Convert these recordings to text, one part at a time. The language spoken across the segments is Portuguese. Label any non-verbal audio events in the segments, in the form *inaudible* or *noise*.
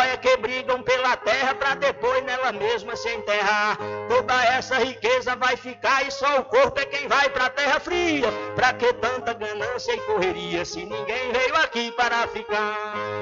É que brigam pela terra pra depois nela mesma se enterrar. Toda essa riqueza vai ficar e só o corpo é quem vai pra terra fria. Pra que tanta ganância e correria se ninguém veio aqui para ficar?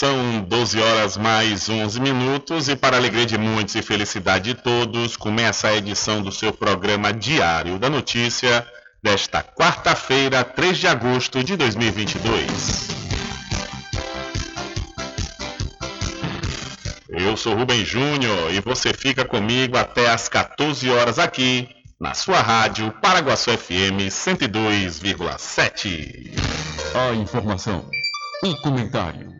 São 12 horas mais 11 minutos e para alegria de muitos e felicidade de todos, começa a edição do seu programa Diário da Notícia desta quarta-feira, 3 de agosto de 2022. Eu sou Rubem Júnior e você fica comigo até às 14 horas aqui na sua rádio Paraguaçu FM 102,7. A informação, o comentário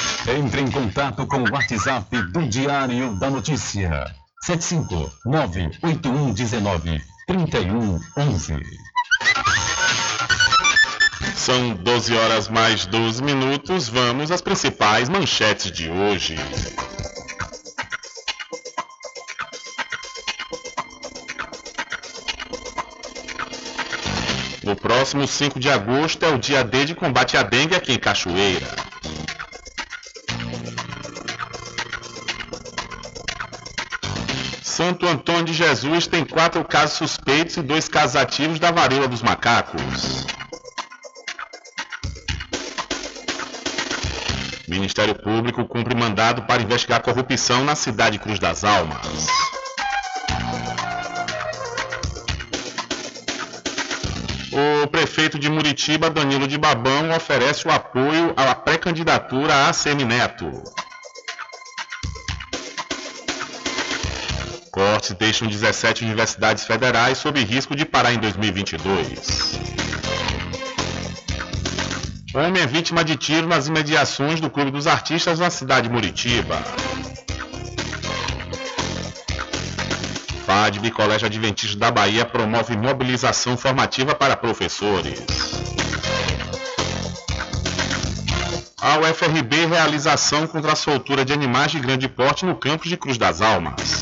Entre em contato com o WhatsApp do Diário da Notícia. 759-8119-3111. São 12 horas mais 12 minutos. Vamos às principais manchetes de hoje. O próximo 5 de agosto é o dia D de combate à dengue aqui em Cachoeira. Santo Antônio de Jesus tem quatro casos suspeitos e dois casos ativos da varíola dos macacos. Ministério Público cumpre mandado para investigar corrupção na cidade Cruz das Almas. O prefeito de Muritiba, Danilo de Babão, oferece o apoio à pré-candidatura a Semineto. Cortes deixam 17 universidades federais sob risco de parar em 2022. Homem é vítima de tiro nas imediações do Clube dos Artistas na cidade de Muritiba. FADB Colégio Adventista da Bahia promove mobilização formativa para professores. A UFRB realização contra a soltura de animais de grande porte no campus de Cruz das Almas.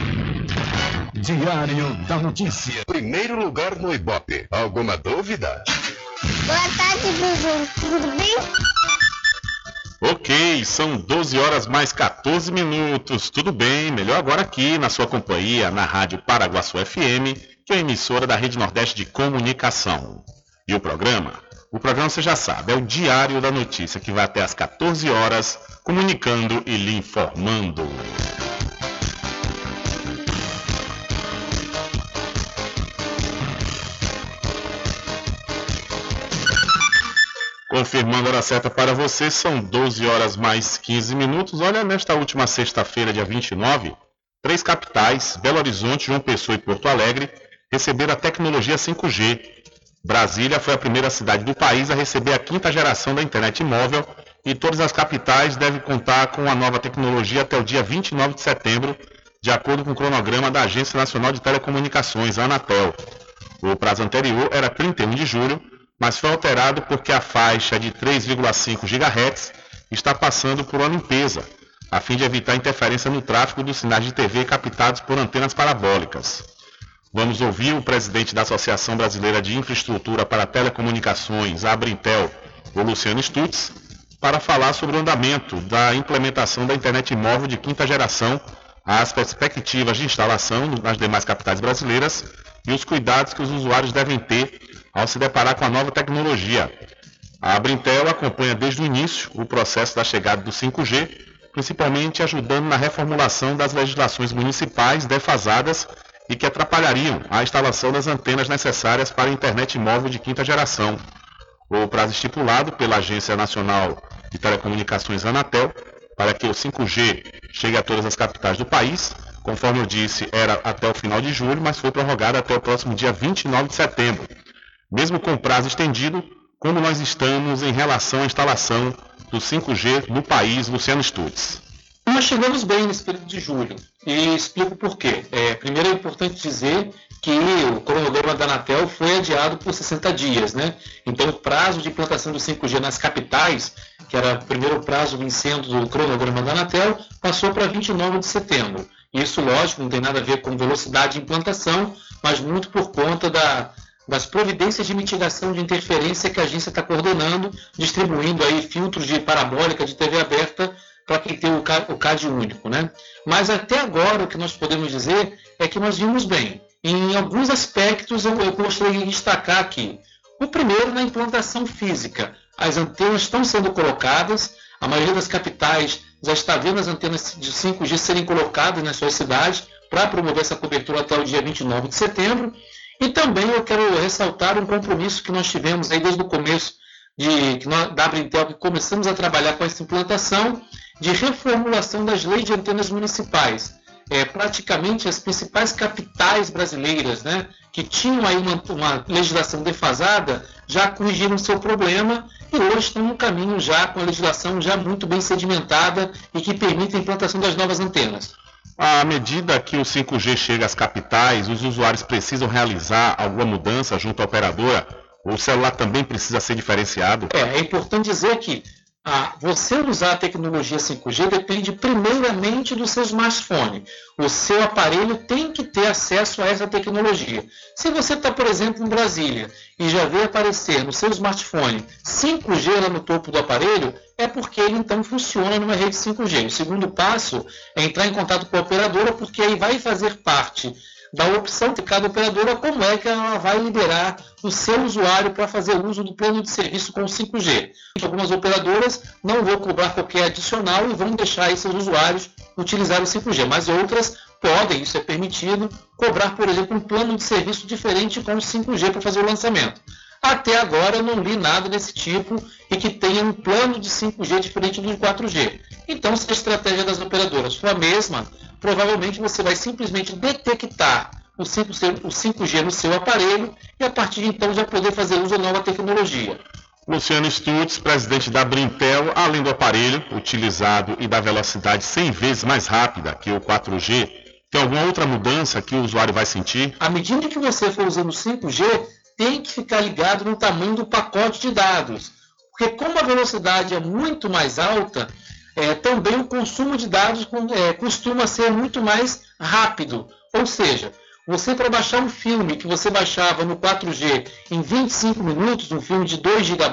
Diário da Notícia. Primeiro lugar no Ibope. Alguma dúvida? Boa tarde, Bizu. Tudo bem? Ok, são 12 horas mais 14 minutos. Tudo bem, melhor agora aqui na sua companhia, na Rádio Paraguaçu FM, que é a emissora da Rede Nordeste de Comunicação. E o programa? O programa você já sabe, é o Diário da Notícia, que vai até às 14 horas, comunicando e lhe informando. Confirmando a hora certa para você, são 12 horas mais 15 minutos. Olha, nesta última sexta-feira, dia 29, três capitais, Belo Horizonte, João Pessoa e Porto Alegre, receberam a tecnologia 5G. Brasília foi a primeira cidade do país a receber a quinta geração da internet móvel e todas as capitais devem contar com a nova tecnologia até o dia 29 de setembro, de acordo com o cronograma da Agência Nacional de Telecomunicações, a Anatel. O prazo anterior era 31 de julho mas foi alterado porque a faixa de 3,5 GHz está passando por uma limpeza, a fim de evitar interferência no tráfego dos sinais de TV captados por antenas parabólicas. Vamos ouvir o presidente da Associação Brasileira de Infraestrutura para Telecomunicações, Abrintel, o Luciano Stutz, para falar sobre o andamento da implementação da internet móvel de quinta geração, as perspectivas de instalação nas demais capitais brasileiras e os cuidados que os usuários devem ter ao se deparar com a nova tecnologia. A Abrintel acompanha desde o início o processo da chegada do 5G, principalmente ajudando na reformulação das legislações municipais defasadas e que atrapalhariam a instalação das antenas necessárias para a internet móvel de quinta geração. O prazo estipulado pela Agência Nacional de Telecomunicações Anatel para que o 5G chegue a todas as capitais do país, conforme eu disse, era até o final de julho, mas foi prorrogado até o próximo dia 29 de setembro mesmo com prazo estendido, como nós estamos em relação à instalação do 5G no país, Luciano Stutz? Nós chegamos bem nesse período de julho e explico por quê. É, primeiro é importante dizer que o cronograma da Anatel foi adiado por 60 dias, né? Então o prazo de implantação do 5G nas capitais, que era o primeiro prazo vencendo do cronograma da Anatel, passou para 29 de setembro. Isso, lógico, não tem nada a ver com velocidade de implantação, mas muito por conta da, das providências de mitigação de interferência que a agência está coordenando, distribuindo aí filtros de parabólica de TV aberta para quem tem o CAD único. Né? Mas até agora o que nós podemos dizer é que nós vimos bem. Em alguns aspectos eu, eu gostaria de destacar aqui. O primeiro na implantação física. As antenas estão sendo colocadas, A maioria das capitais já está vendo as antenas de 5G serem colocadas nas suas cidades para promover essa cobertura até o dia 29 de setembro. E também eu quero ressaltar um compromisso que nós tivemos aí desde o começo de, que nós, da Abrintel, que começamos a trabalhar com essa implantação de reformulação das leis de antenas municipais. É, praticamente as principais capitais brasileiras, né, que tinham aí uma, uma legislação defasada, já corrigiram seu problema e hoje estão no caminho já com a legislação já muito bem sedimentada e que permite a implantação das novas antenas. À medida que o 5G chega às capitais, os usuários precisam realizar alguma mudança junto à operadora? O celular também precisa ser diferenciado? É, é importante dizer que ah, você usar a tecnologia 5G depende primeiramente do seu smartphone. O seu aparelho tem que ter acesso a essa tecnologia. Se você está, por exemplo, em Brasília e já vê aparecer no seu smartphone 5G lá no topo do aparelho, é porque ele então funciona numa rede 5G. O segundo passo é entrar em contato com a operadora, porque aí vai fazer parte da opção de cada operadora como é que ela vai liberar o seu usuário para fazer uso do plano de serviço com 5G. Algumas operadoras não vão cobrar qualquer adicional e vão deixar esses usuários utilizar o 5G, mas outras podem, isso é permitido, cobrar, por exemplo, um plano de serviço diferente com o 5G para fazer o lançamento. Até agora eu não li nada desse tipo e que tenha um plano de 5G diferente do 4G. Então, se a estratégia das operadoras for a mesma, provavelmente você vai simplesmente detectar o 5G, no seu aparelho e a partir de então já poder fazer uso da nova tecnologia. Luciano Stutz, presidente da Brintel, além do aparelho utilizado e da velocidade 100 vezes mais rápida que o 4G, tem alguma outra mudança que o usuário vai sentir? À medida que você for usando o 5G, tem que ficar ligado no tamanho do pacote de dados. Porque como a velocidade é muito mais alta, é, também o consumo de dados é, costuma ser muito mais rápido. Ou seja, você para baixar um filme que você baixava no 4G em 25 minutos, um filme de 2 GB,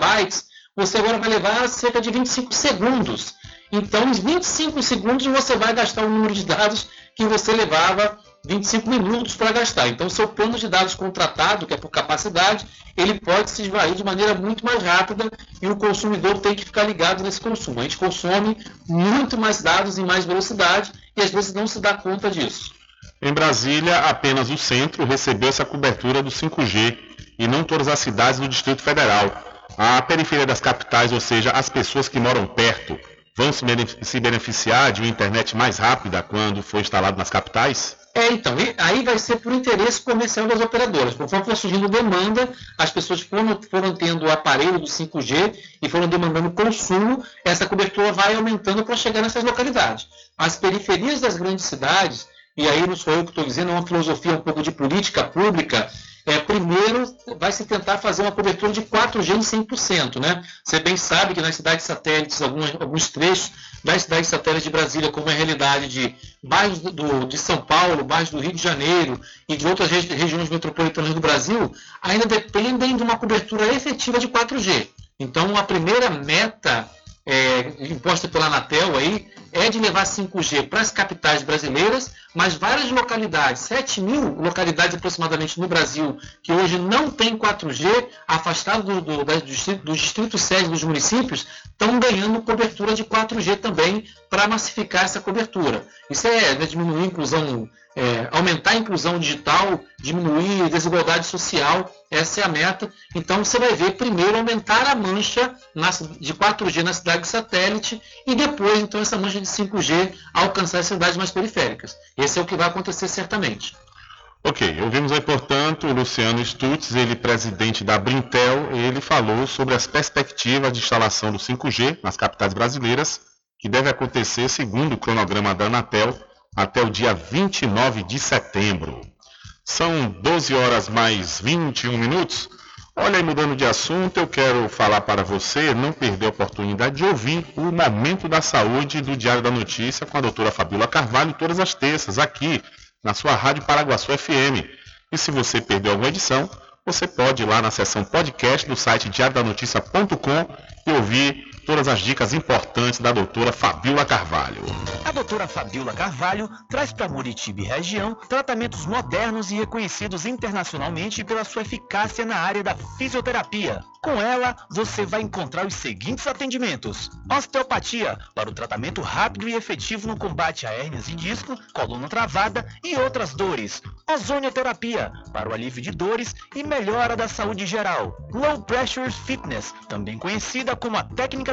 você agora vai levar cerca de 25 segundos. Então, em 25 segundos você vai gastar o número de dados que você levava 25 minutos para gastar. Então, seu plano de dados contratado, que é por capacidade, ele pode se esvair de maneira muito mais rápida e o consumidor tem que ficar ligado nesse consumo. A gente consome muito mais dados em mais velocidade e às vezes não se dá conta disso. Em Brasília, apenas o centro recebeu essa cobertura do 5G e não todas as cidades do Distrito Federal. A periferia das capitais, ou seja, as pessoas que moram perto, vão se beneficiar de uma internet mais rápida quando for instalado nas capitais? É, então, aí vai ser por interesse comercial das operadoras. Conforme for surgindo demanda, as pessoas foram, foram tendo o aparelho do 5G e foram demandando consumo, essa cobertura vai aumentando para chegar nessas localidades. As periferias das grandes cidades, e aí não sou eu que estou dizendo, é uma filosofia um pouco de política pública, é, primeiro vai se tentar fazer uma cobertura de 4G em 100%. Né? Você bem sabe que nas cidades satélites, alguns, alguns trechos das cidades satélites de Brasília, como é a realidade de bairros do, de São Paulo, bairros do Rio de Janeiro e de outras regi regiões metropolitanas do Brasil, ainda dependem de uma cobertura efetiva de 4G. Então, a primeira meta é, imposta pela Anatel aí é de levar 5G para as capitais brasileiras, mas várias localidades, 7 mil localidades aproximadamente no Brasil, que hoje não tem 4G, afastadas do, do, distritos, do distrito sede dos municípios, estão ganhando cobertura de 4G também para massificar essa cobertura. Isso é né, diminuir a inclusão é, aumentar a inclusão digital, diminuir a desigualdade social, essa é a meta. Então você vai ver primeiro aumentar a mancha de 4G na cidade de satélite e depois então essa mancha de 5G alcançar as cidades mais periféricas. Esse é o que vai acontecer certamente. Ok, ouvimos aí, portanto, o Luciano Stutz, ele presidente da Brintel, ele falou sobre as perspectivas de instalação do 5G nas capitais brasileiras, que deve acontecer segundo o cronograma da Anatel até o dia 29 de setembro. São 12 horas mais 21 minutos. Olha aí, mudando de assunto, eu quero falar para você não perder a oportunidade de ouvir o Momento da Saúde do Diário da Notícia com a doutora Fabíola Carvalho todas as terças, aqui na sua Rádio Paraguaçu FM. E se você perdeu alguma edição, você pode ir lá na seção podcast do site diariodanoticia.com e ouvir todas as dicas importantes da doutora Fabíola Carvalho. doutora Fabiola Carvalho traz para Muritiba e região tratamentos modernos e reconhecidos internacionalmente pela sua eficácia na área da fisioterapia. Com ela, você vai encontrar os seguintes atendimentos: osteopatia, para o tratamento rápido e efetivo no combate a hérnias de disco, coluna travada e outras dores. Ozonioterapia, para o alívio de dores e melhora da saúde geral. Low Pressure Fitness, também conhecida como a técnica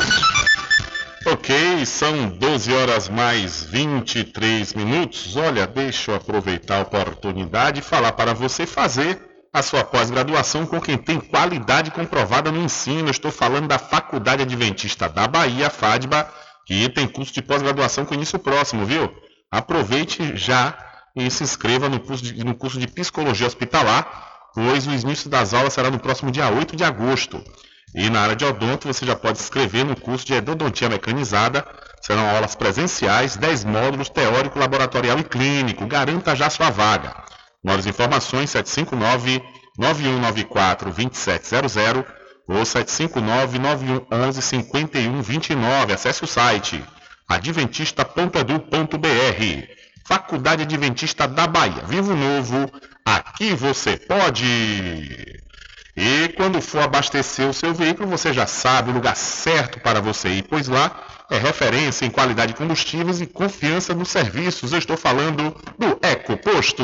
Ok, são 12 horas mais 23 minutos. Olha, deixa eu aproveitar a oportunidade e falar para você fazer a sua pós-graduação com quem tem qualidade comprovada no ensino. Eu estou falando da Faculdade Adventista da Bahia, FADBA, que tem curso de pós-graduação com início próximo, viu? Aproveite já e se inscreva no curso de, no curso de Psicologia Hospitalar, pois o início das aulas será no próximo dia 8 de agosto. E na área de odonto você já pode se inscrever no curso de Endodontia Mecanizada. Serão aulas presenciais, 10 módulos teórico, laboratorial e clínico. Garanta já sua vaga. Maiores informações 759 9194 2700 ou 759 9111 5129. Acesse o site adventista.edu.br. Faculdade Adventista da Bahia. Vivo Novo, aqui você pode. E quando for abastecer o seu veículo, você já sabe o lugar certo para você ir, pois lá é referência em qualidade de combustíveis e confiança nos serviços. Eu estou falando do EcoPosto.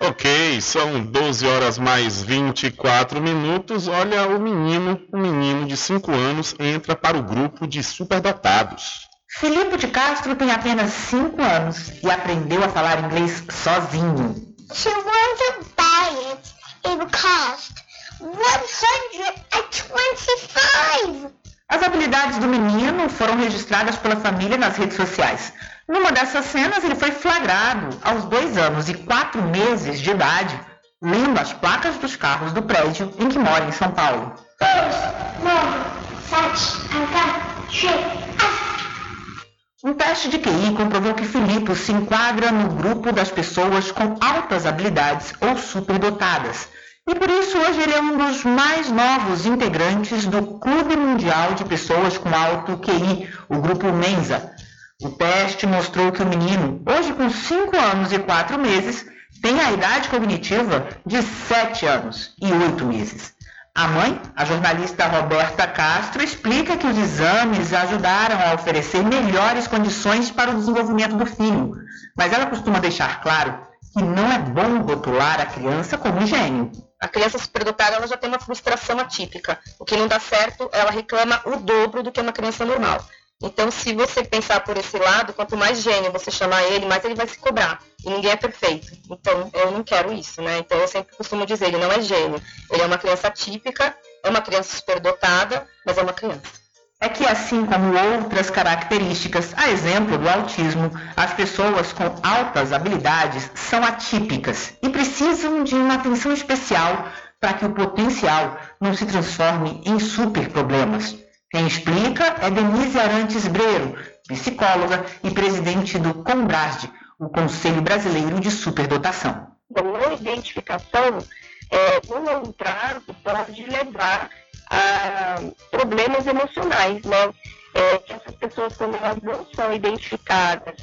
Ok, são 12 horas mais 24 minutos. Olha, o menino, o menino de 5 anos entra para o grupo de superdotados. Filipe de Castro tem apenas 5 anos e aprendeu a falar inglês sozinho. Learn to buy it, it cost 125. As habilidades do menino foram registradas pela família nas redes sociais. Numa dessas cenas, ele foi flagrado aos dois anos e quatro meses de idade, lendo as placas dos carros do prédio em que mora em São Paulo. Um teste de QI comprovou que Filipe se enquadra no grupo das pessoas com altas habilidades ou superdotadas. E por isso hoje ele é um dos mais novos integrantes do Clube Mundial de Pessoas com Alto QI, o grupo Mensa. O teste mostrou que o menino, hoje com 5 anos e 4 meses, tem a idade cognitiva de 7 anos e 8 meses. A mãe, a jornalista Roberta Castro, explica que os exames ajudaram a oferecer melhores condições para o desenvolvimento do filho, mas ela costuma deixar claro que não é bom rotular a criança como um gênio. A criança superdotada ela já tem uma frustração atípica. O que não dá certo, ela reclama o dobro do que uma criança normal. Então, se você pensar por esse lado, quanto mais gênio você chamar ele, mais ele vai se cobrar. E ninguém é perfeito. Então, eu não quero isso, né? Então, eu sempre costumo dizer, ele não é gênio. Ele é uma criança típica, é uma criança superdotada, mas é uma criança. É que, assim como outras características, a exemplo do autismo, as pessoas com altas habilidades são atípicas e precisam de uma atenção especial para que o potencial não se transforme em super problemas. Quem explica é Denise Arantes Breiro, psicóloga e presidente do COMBRASD, o Conselho Brasileiro de Superdotação. A identificação é, no entrar pode levar a problemas emocionais, né? É, que essas pessoas, quando elas não são identificadas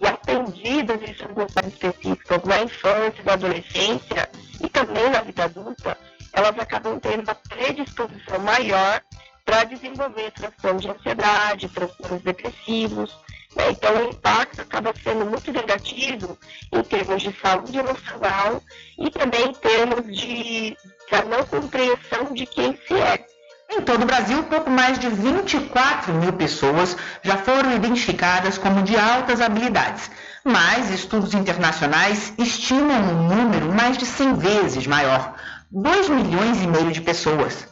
e atendidas em suas necessidades específicas na infância, na adolescência e também na vida adulta, elas acabam tendo uma predisposição maior para desenvolver transtornos de ansiedade, transtornos depressivos, Né? Então, o impacto acaba sendo muito negativo em termos de saúde emocional e também em termos de da não compreensão de quem se é. Em todo o Brasil, pouco mais de 24 mil pessoas já foram identificadas como de altas habilidades, mas estudos internacionais estimam um número mais de 100 vezes maior, 2 milhões e meio de pessoas.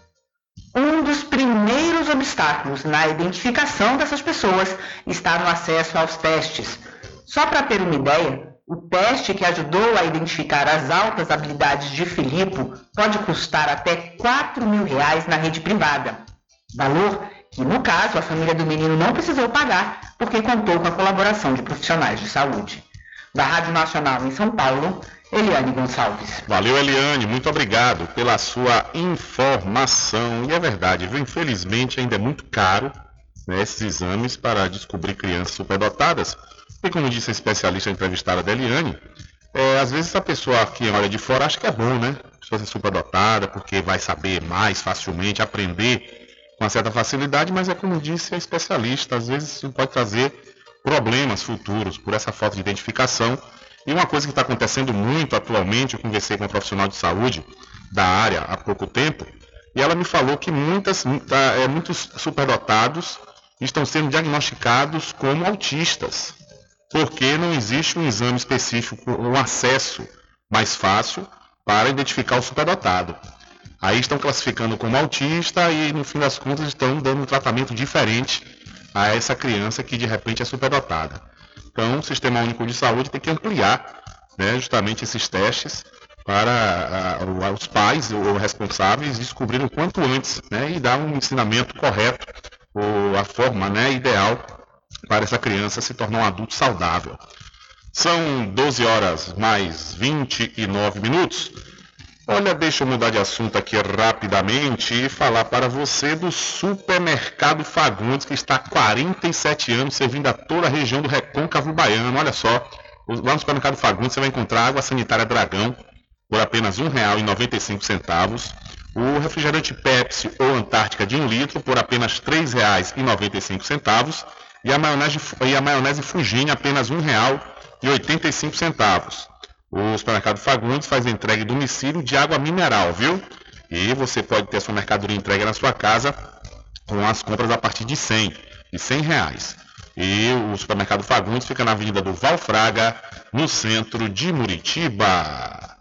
Um dos primeiros obstáculos na identificação dessas pessoas está no acesso aos testes. Só para ter uma ideia, o teste que ajudou a identificar as altas habilidades de Filipe pode custar até 4 mil reais na rede privada. Valor que, no caso, a família do menino não precisou pagar porque contou com a colaboração de profissionais de saúde. Da Rádio Nacional em São Paulo, Eliane Gonçalves. Valeu, Eliane. Muito obrigado pela sua informação. E é verdade, viu? Infelizmente ainda é muito caro né, esses exames para descobrir crianças superdotadas e como disse a especialista entrevistada da Eliane, é, às vezes a pessoa que olha de fora acha que é bom, né? A pessoa ser superdotada, porque vai saber mais facilmente, aprender com uma certa facilidade, mas é como disse a especialista, às vezes isso pode trazer problemas futuros por essa falta de identificação. E uma coisa que está acontecendo muito atualmente, eu conversei com uma profissional de saúde da área há pouco tempo, e ela me falou que muitas, é, muitos superdotados estão sendo diagnosticados como autistas porque não existe um exame específico, um acesso mais fácil para identificar o superdotado. Aí estão classificando como autista e no fim das contas estão dando um tratamento diferente a essa criança que de repente é superdotada. Então o Sistema Único de Saúde tem que ampliar né, justamente esses testes para uh, os pais ou responsáveis descobrirem o quanto antes né, e dar um ensinamento correto ou a forma né, ideal para essa criança se tornar um adulto saudável. São 12 horas mais 29 minutos. Olha, deixa eu mudar de assunto aqui rapidamente e falar para você do Supermercado Fagundes, que está há 47 anos servindo a toda a região do Recôncavo Baiano. Olha só, lá no Supermercado Fagundes você vai encontrar água sanitária Dragão por apenas R$ 1,95. O refrigerante Pepsi ou Antártica de 1 litro por apenas R$ 3,95 e a maionese, e a maionese Fugine apenas R$ 1,85. O supermercado Fagundes faz entrega em domicílio de água mineral, viu? E você pode ter a sua mercadoria entregue na sua casa com as compras a partir de 100, de 100 reais. E o supermercado Fagundes fica na Avenida do Valfraga, no centro de Muritiba.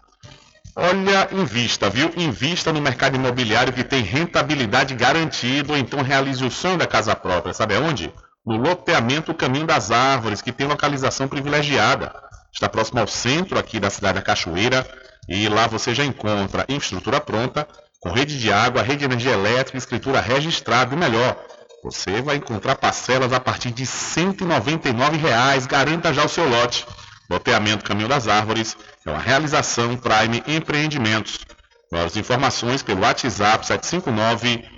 Olha, invista, viu? Invista no mercado imobiliário que tem rentabilidade garantida ou então realize o sonho da casa própria. Sabe aonde? No loteamento Caminho das Árvores, que tem localização privilegiada. Está próximo ao centro aqui da cidade da Cachoeira e lá você já encontra infraestrutura pronta, com rede de água, rede de energia elétrica, escritura registrada e melhor. Você vai encontrar parcelas a partir de 199 reais. Garanta já o seu lote. Loteamento Caminho das Árvores é uma realização Prime Empreendimentos. Maiores informações pelo WhatsApp 759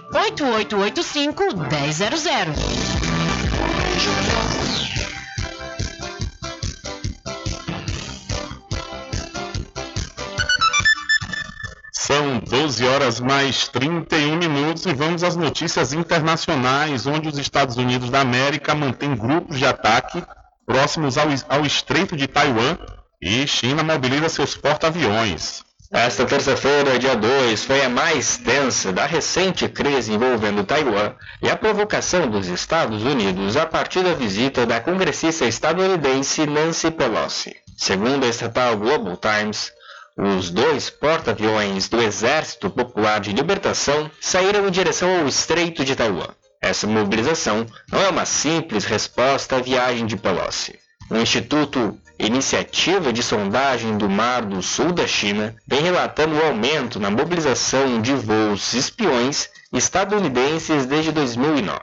8885 1000. São 12 horas mais 31 minutos e vamos às notícias internacionais, onde os Estados Unidos da América mantêm grupos de ataque próximos ao, ao Estreito de Taiwan e China mobiliza seus porta-aviões. Esta terça-feira, dia 2, foi a mais tensa da recente crise envolvendo Taiwan e a provocação dos Estados Unidos a partir da visita da congressista estadunidense Nancy Pelosi. Segundo a estatal Global Times, os dois porta-aviões do Exército Popular de Libertação saíram em direção ao Estreito de Taiwan. Essa mobilização não é uma simples resposta à viagem de Pelosi. O Instituto Iniciativa de Sondagem do Mar do Sul da China vem relatando o aumento na mobilização de voos espiões estadunidenses desde 2009.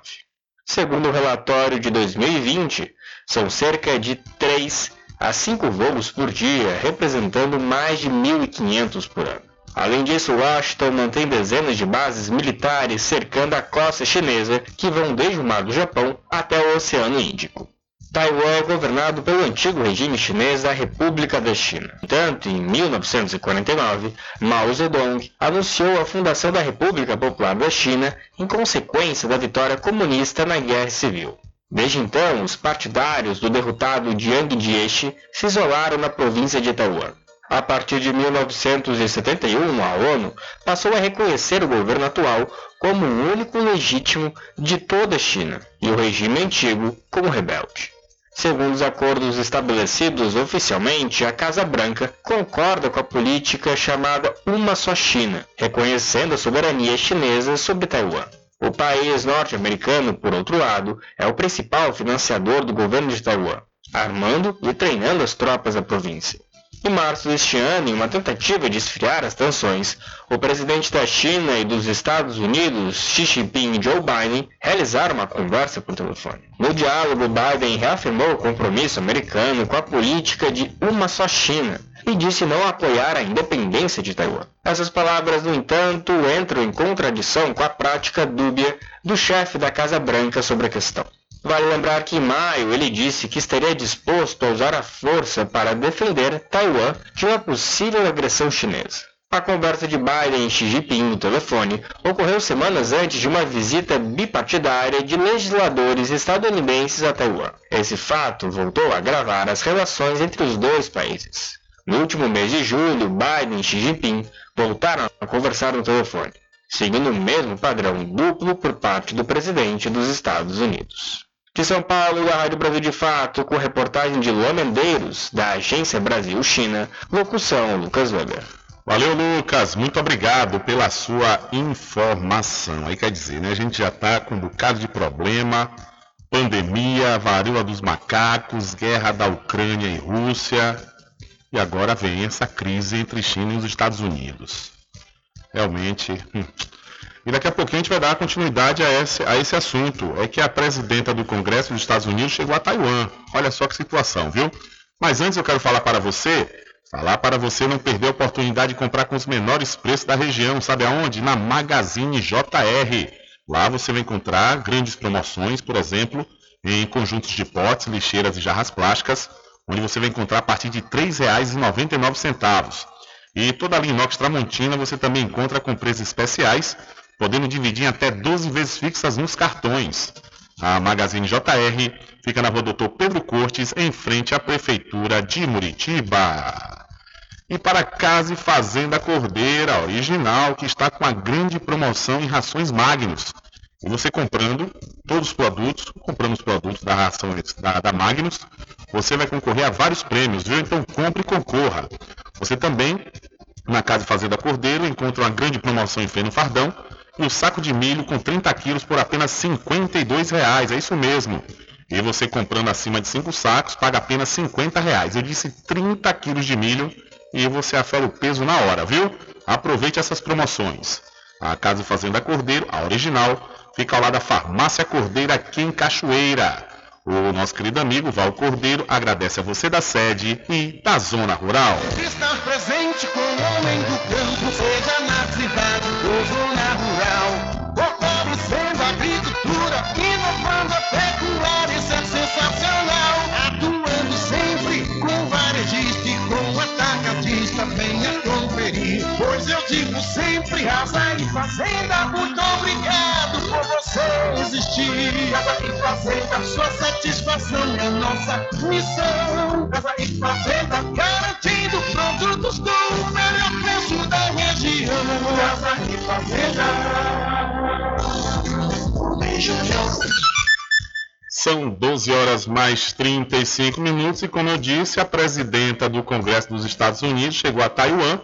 Segundo o relatório de 2020, São cerca de 3 a 5 voos por dia, representando mais de 1.500 por ano. Além disso, Washington mantém dezenas de bases militares cercando a costa chinesa que vão desde o Mar do Japão até o Oceano Índico. Taiwan governado pelo antigo regime chinês da República da China. Tanto, em 1949, Mao Zedong anunciou a fundação da República Popular da China em consequência da vitória comunista na Guerra Civil. Desde então, os partidários do derrotado Jiang Jiechi se isolaram na província de Taiwan. A partir de 1971, a ONU passou a reconhecer o governo atual como o único legítimo de toda a China e o regime antigo como rebelde. Segundo os acordos estabelecidos oficialmente, a Casa Branca concorda com a política chamada Uma Só China, reconhecendo a soberania chinesa sobre Taiwan. O país norte-americano, por outro lado, é o principal financiador do governo de Taiwan, armando e treinando as tropas da província. Em março deste ano, em uma tentativa de esfriar as tensões, o presidente da China e dos Estados Unidos, Xi Jinping e Joe Biden, realizaram uma conversa por telefone. No diálogo, Biden reafirmou o compromisso americano com a política de uma só China e disse não apoiar a independência de Taiwan. Essas palavras, no entanto, entram em contradição com a prática dúbia do chefe da Casa Branca sobre a questão. Vale lembrar que em maio ele disse que estaria disposto a usar a força para defender Taiwan de uma possível agressão chinesa. A conversa de Biden e Xi Jinping no telefone ocorreu semanas antes de uma visita bipartidária de legisladores estadunidenses a Taiwan. Esse fato voltou a agravar as relações entre os dois países. No último mês de julho, Biden e Xi Jinping voltaram a conversar no telefone, seguindo o mesmo padrão duplo por parte do presidente dos Estados Unidos. De São Paulo, da Rádio Brasil de Fato, com reportagem de Luan Mendeiros, da Agência Brasil-China, locução Lucas Weber. Valeu, Lucas. Muito obrigado pela sua informação. Aí quer dizer, né? A gente já está com um bocado de problema, pandemia, varíola dos macacos, guerra da Ucrânia e Rússia, e agora vem essa crise entre China e os Estados Unidos. Realmente, hum, e daqui a pouquinho a gente vai dar continuidade a esse, a esse assunto. É que a presidenta do Congresso dos Estados Unidos chegou a Taiwan. Olha só que situação, viu? Mas antes eu quero falar para você, falar para você não perder a oportunidade de comprar com os menores preços da região. Sabe aonde? Na Magazine JR. Lá você vai encontrar grandes promoções, por exemplo, em conjuntos de potes, lixeiras e jarras plásticas, onde você vai encontrar a partir de R$ 3,99. E toda a linha inox Tramontina você também encontra com preços especiais podendo dividir até 12 vezes fixas nos cartões. A Magazine JR fica na rua Doutor Pedro Cortes, em frente à Prefeitura de Muritiba. E para Casa e Fazenda Cordeira, original, que está com a grande promoção em rações Magnus. E você comprando todos os produtos, comprando os produtos da ração da, da Magnus, você vai concorrer a vários prêmios, viu? Então compre e concorra. Você também, na Casa e Fazenda Cordeiro, encontra uma grande promoção em feno fardão, o saco de milho com 30 quilos por apenas R$ 52,00. É isso mesmo. E você comprando acima de 5 sacos, paga apenas 50 reais. Eu disse 30 quilos de milho e você afera o peso na hora, viu? Aproveite essas promoções. A Casa Fazenda Cordeiro, a original, fica ao lado da Farmácia Cordeira aqui em Cachoeira. O nosso querido amigo Val Cordeiro agradece a você da sede e da zona rural. Estar presente com o homem do campo, seja na cidade ou zona digo sempre, Casa e Fazenda, muito obrigado por você existir. Casa e Fazenda, sua satisfação é nossa missão. Casa e Fazenda, garantindo produtos com o melhor preço da região. Casa e Fazenda. Beijo, São 12 horas mais 35 minutos e, como eu disse, a presidenta do Congresso dos Estados Unidos chegou a Taiwan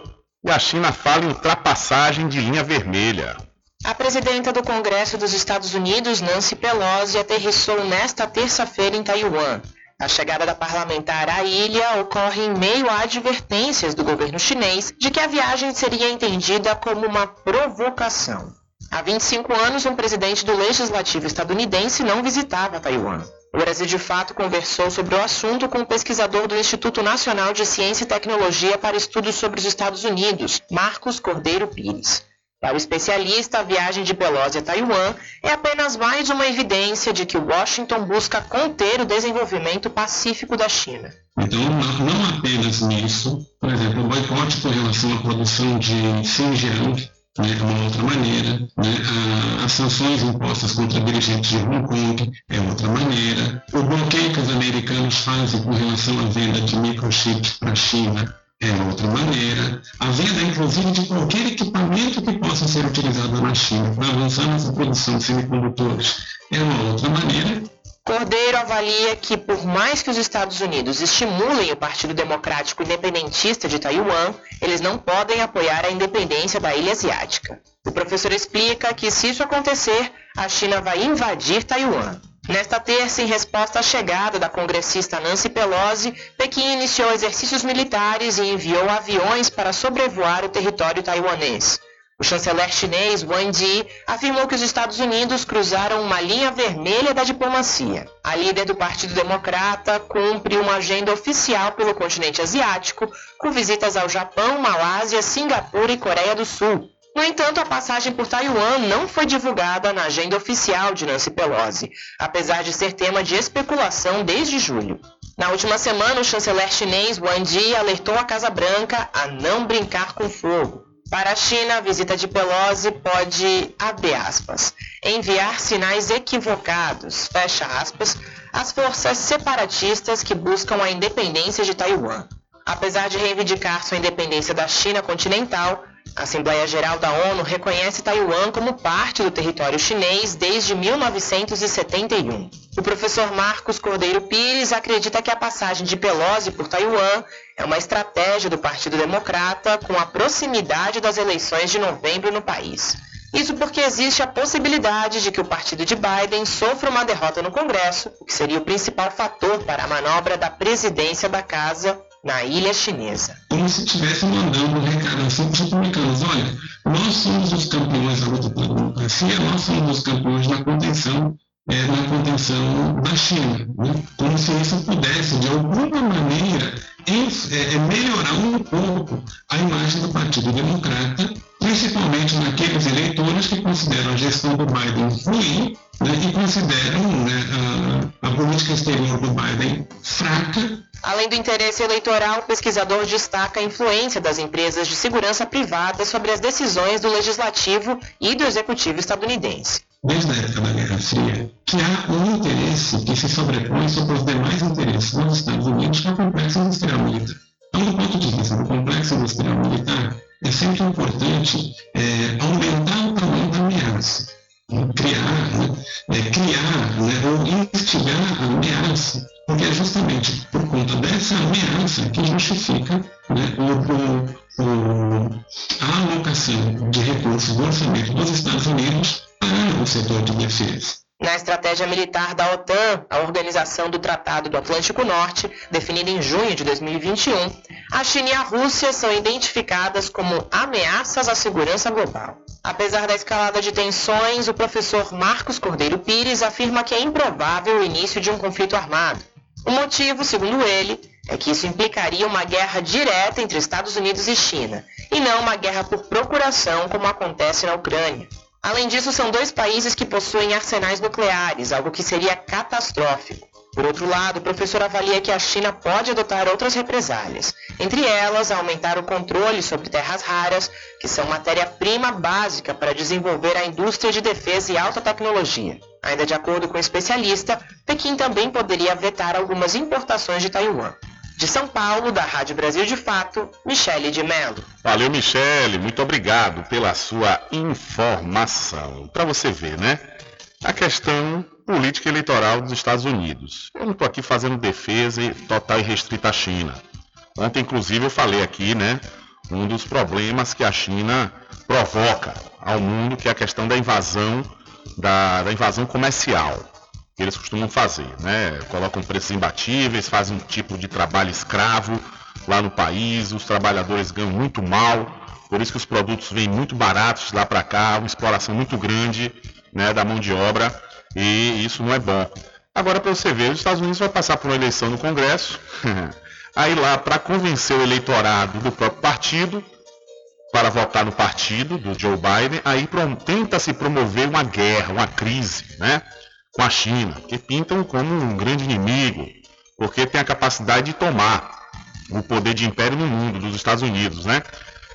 e a China fala em ultrapassagem de linha vermelha. A presidenta do Congresso dos Estados Unidos, Nancy Pelosi, aterrissou nesta terça-feira em Taiwan. A chegada da parlamentar à ilha ocorre em meio a advertências do governo chinês de que a viagem seria entendida como uma provocação. Há 25 anos, um presidente do legislativo estadunidense não visitava Taiwan. O Brasil de Fato conversou sobre o assunto com o pesquisador do Instituto Nacional de Ciência e Tecnologia para Estudos sobre os Estados Unidos, Marcos Cordeiro Pires. Para o especialista, a viagem de Pelosi a Taiwan é apenas mais uma evidência de que Washington busca conter o desenvolvimento pacífico da China. Então, não apenas nisso, por exemplo, o boicote com relação à produção de Xinjiang é uma outra maneira, né, as sanções impostas contra dirigentes de Hong Kong é outra maneira, o bloqueio que os americanos fazem com relação à venda de microchips para a China é outra maneira. A venda, inclusive, de qualquer equipamento que possa ser utilizado na China para avançar nessa produção de semicondutores é uma outra maneira. Cordeiro avalia que, por mais que os Estados Unidos estimulem o Partido Democrático Independentista de Taiwan, eles não podem apoiar a independência da ilha asiática. O professor explica que, se isso acontecer, a China vai invadir Taiwan. Nesta terça, em resposta à chegada da congressista Nancy Pelosi, Pequim iniciou exercícios militares e enviou aviões para sobrevoar o território taiwanês. O chanceler chinês Wang Yi afirmou que os Estados Unidos cruzaram uma linha vermelha da diplomacia. A líder do Partido Democrata cumpre uma agenda oficial pelo continente asiático, com visitas ao Japão, Malásia, Singapura e Coreia do Sul. No entanto, a passagem por Taiwan não foi divulgada na agenda oficial de Nancy Pelosi, apesar de ser tema de especulação desde julho. Na última semana, o chanceler chinês Wang Yi alertou a Casa Branca a não brincar com fogo. Para a China, a visita de Pelosi pode, abre aspas, enviar sinais equivocados, fecha aspas, às forças separatistas que buscam a independência de Taiwan. Apesar de reivindicar sua independência da China continental, a Assembleia Geral da ONU reconhece Taiwan como parte do território chinês desde 1971. O professor Marcos Cordeiro Pires acredita que a passagem de Pelosi por Taiwan é uma estratégia do Partido Democrata com a proximidade das eleições de novembro no país. Isso porque existe a possibilidade de que o partido de Biden sofra uma derrota no Congresso, o que seria o principal fator para a manobra da presidência da casa na ilha chinesa. Como se estivesse mandando um assim para os republicanos, olha, nós somos os campeões da luta pela democracia, nós somos os campeões na contenção, é, na contenção da China. Né? Como se isso pudesse, de alguma maneira, é, é, melhorar um pouco a imagem do Partido Democrata, principalmente naqueles eleitores que consideram a gestão do Biden ruim né, e consideram né, a, a política exterior do Biden fraca Além do interesse eleitoral, o pesquisador destaca a influência das empresas de segurança privada sobre as decisões do legislativo e do executivo estadunidense. Desde a época da Guerra Fria, que há um interesse que se sobrepõe sobre os demais interesses dos Estados Unidos, que é o complexo industrial militar. Então, do ponto de vista do complexo industrial militar, é sempre importante é, aumentar o tamanho da ameaça. Criar, né, é, criar né, ou instigar a ameaça, porque é justamente por conta dessa ameaça que justifica né, o, o, a alocação de recursos do orçamento dos Estados Unidos para o setor de defesa. Na estratégia militar da OTAN, a Organização do Tratado do Atlântico Norte, definida em junho de 2021, a China e a Rússia são identificadas como ameaças à segurança global. Apesar da escalada de tensões, o professor Marcos Cordeiro Pires afirma que é improvável o início de um conflito armado. O motivo, segundo ele, é que isso implicaria uma guerra direta entre Estados Unidos e China, e não uma guerra por procuração como acontece na Ucrânia. Além disso, são dois países que possuem arsenais nucleares, algo que seria catastrófico. Por outro lado, o professor avalia que a China pode adotar outras represálias, entre elas aumentar o controle sobre terras raras, que são matéria-prima básica para desenvolver a indústria de defesa e alta tecnologia. Ainda de acordo com o especialista, Pequim também poderia vetar algumas importações de Taiwan. De São Paulo, da Rádio Brasil de Fato, Michele de Mello. Valeu, Michele. Muito obrigado pela sua informação. Para você ver, né? A questão política eleitoral dos Estados Unidos. Eu não estou aqui fazendo defesa total e restrita à China. Ontem, inclusive, eu falei aqui, né? Um dos problemas que a China provoca ao mundo, que é a questão da invasão, da, da invasão comercial que eles costumam fazer, né? Colocam preços imbatíveis, fazem um tipo de trabalho escravo lá no país, os trabalhadores ganham muito mal, por isso que os produtos vêm muito baratos lá para cá, uma exploração muito grande né, da mão de obra e isso não é bom. Agora, para você ver, os Estados Unidos vai passar por uma eleição no Congresso, *laughs* aí lá, para convencer o eleitorado do próprio partido, para votar no partido do Joe Biden, aí tenta se promover uma guerra, uma crise, né? Com a China, que pintam como um grande inimigo, porque tem a capacidade de tomar o poder de império no mundo, dos Estados Unidos, né?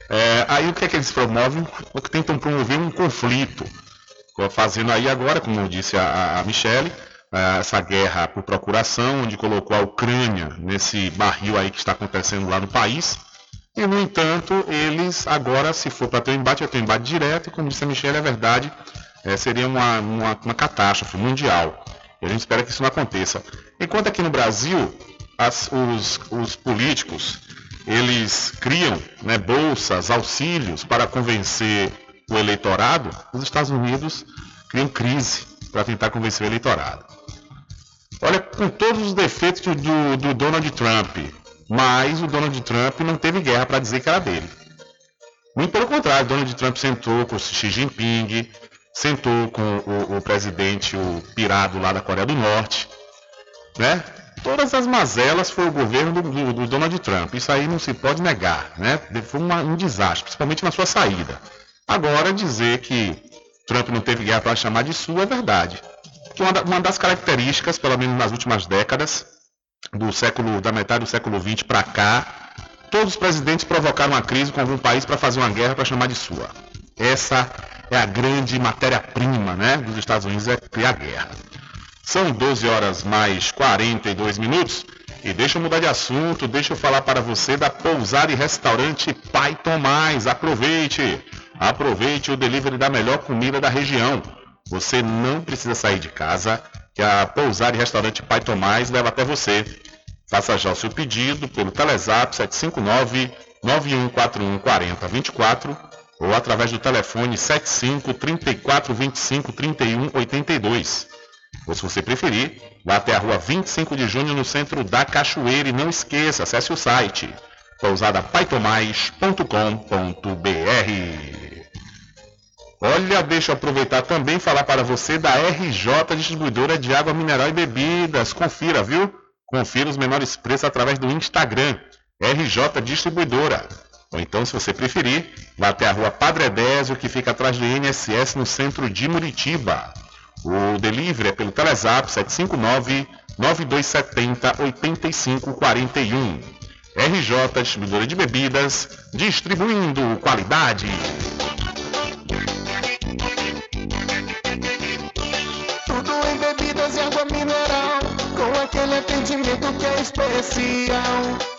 É, aí o que é que eles promovem? O que tentam promover um conflito, fazendo aí agora, como disse a, a Michele, é, essa guerra por procuração, onde colocou a Ucrânia nesse barril aí que está acontecendo lá no país. E, no entanto, eles agora, se for para ter um embate, vai ter um embate direto, e como disse a Michelle, é verdade, é, seria uma, uma, uma, catástrofe mundial. E a gente espera que isso não aconteça. Enquanto aqui no Brasil, as, os, os políticos eles criam né, bolsas, auxílios para convencer o eleitorado, os Estados Unidos criam crise para tentar convencer o eleitorado. Olha, com todos os defeitos do, do Donald Trump, mas o Donald Trump não teve guerra para dizer que era dele. Muito pelo contrário, Donald Trump sentou com Xi Jinping, sentou com o, o presidente, o pirado lá da Coreia do Norte, né? todas as mazelas foi o governo do, do, do, Donald Trump. Isso aí não se pode negar, né? Foi uma, um desastre, principalmente na sua saída. Agora, dizer que Trump não teve guerra para chamar de sua é verdade. Que uma, uma, das características, pelo menos nas últimas décadas, do século, da metade do século XX para cá, todos os presidentes provocaram uma crise com algum país para fazer uma guerra para chamar de sua. Essa é a grande matéria-prima né, dos Estados Unidos, é criar guerra. São 12 horas mais 42 minutos. E deixa eu mudar de assunto, deixa eu falar para você da pousada e restaurante Pai Tomás. Aproveite! Aproveite o delivery da melhor comida da região. Você não precisa sair de casa, que a pousada e restaurante Pai Tomás leva até você. Faça já o seu pedido pelo Telezap 759 9141 4024 ou através do telefone 75 34 25 31 82. Ou se você preferir, vá até a rua 25 de junho no centro da Cachoeira e não esqueça, acesse o site pousadapaitomais.com.br. Olha, deixa eu aproveitar também falar para você da RJ Distribuidora de Água Mineral e Bebidas. Confira, viu? Confira os menores preços através do Instagram, RJ Distribuidora. Ou então, se você preferir, vá até a rua Padre Edésio, que fica atrás do INSS no centro de Muritiba. O delivery é pelo Telezap 759 9270 8541. RJ Distribuidora de Bebidas, distribuindo qualidade. Tudo em bebidas e água mineral, com aquele atendimento que é especial.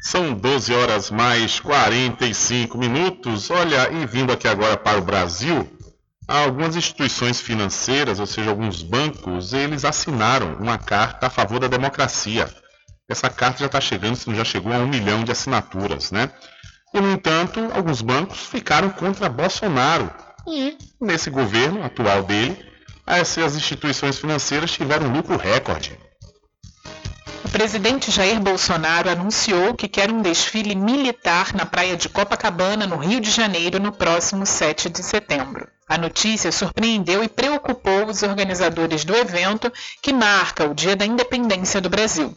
São 12 horas mais 45 minutos. Olha, e vindo aqui agora para o Brasil, algumas instituições financeiras, ou seja, alguns bancos, eles assinaram uma carta a favor da democracia. Essa carta já está chegando, se não já chegou a um milhão de assinaturas, né? E, no entanto, alguns bancos ficaram contra Bolsonaro. E, nesse governo atual dele, essas instituições financeiras tiveram lucro recorde. O presidente Jair Bolsonaro anunciou que quer um desfile militar na praia de Copacabana, no Rio de Janeiro, no próximo 7 de setembro. A notícia surpreendeu e preocupou os organizadores do evento, que marca o Dia da Independência do Brasil.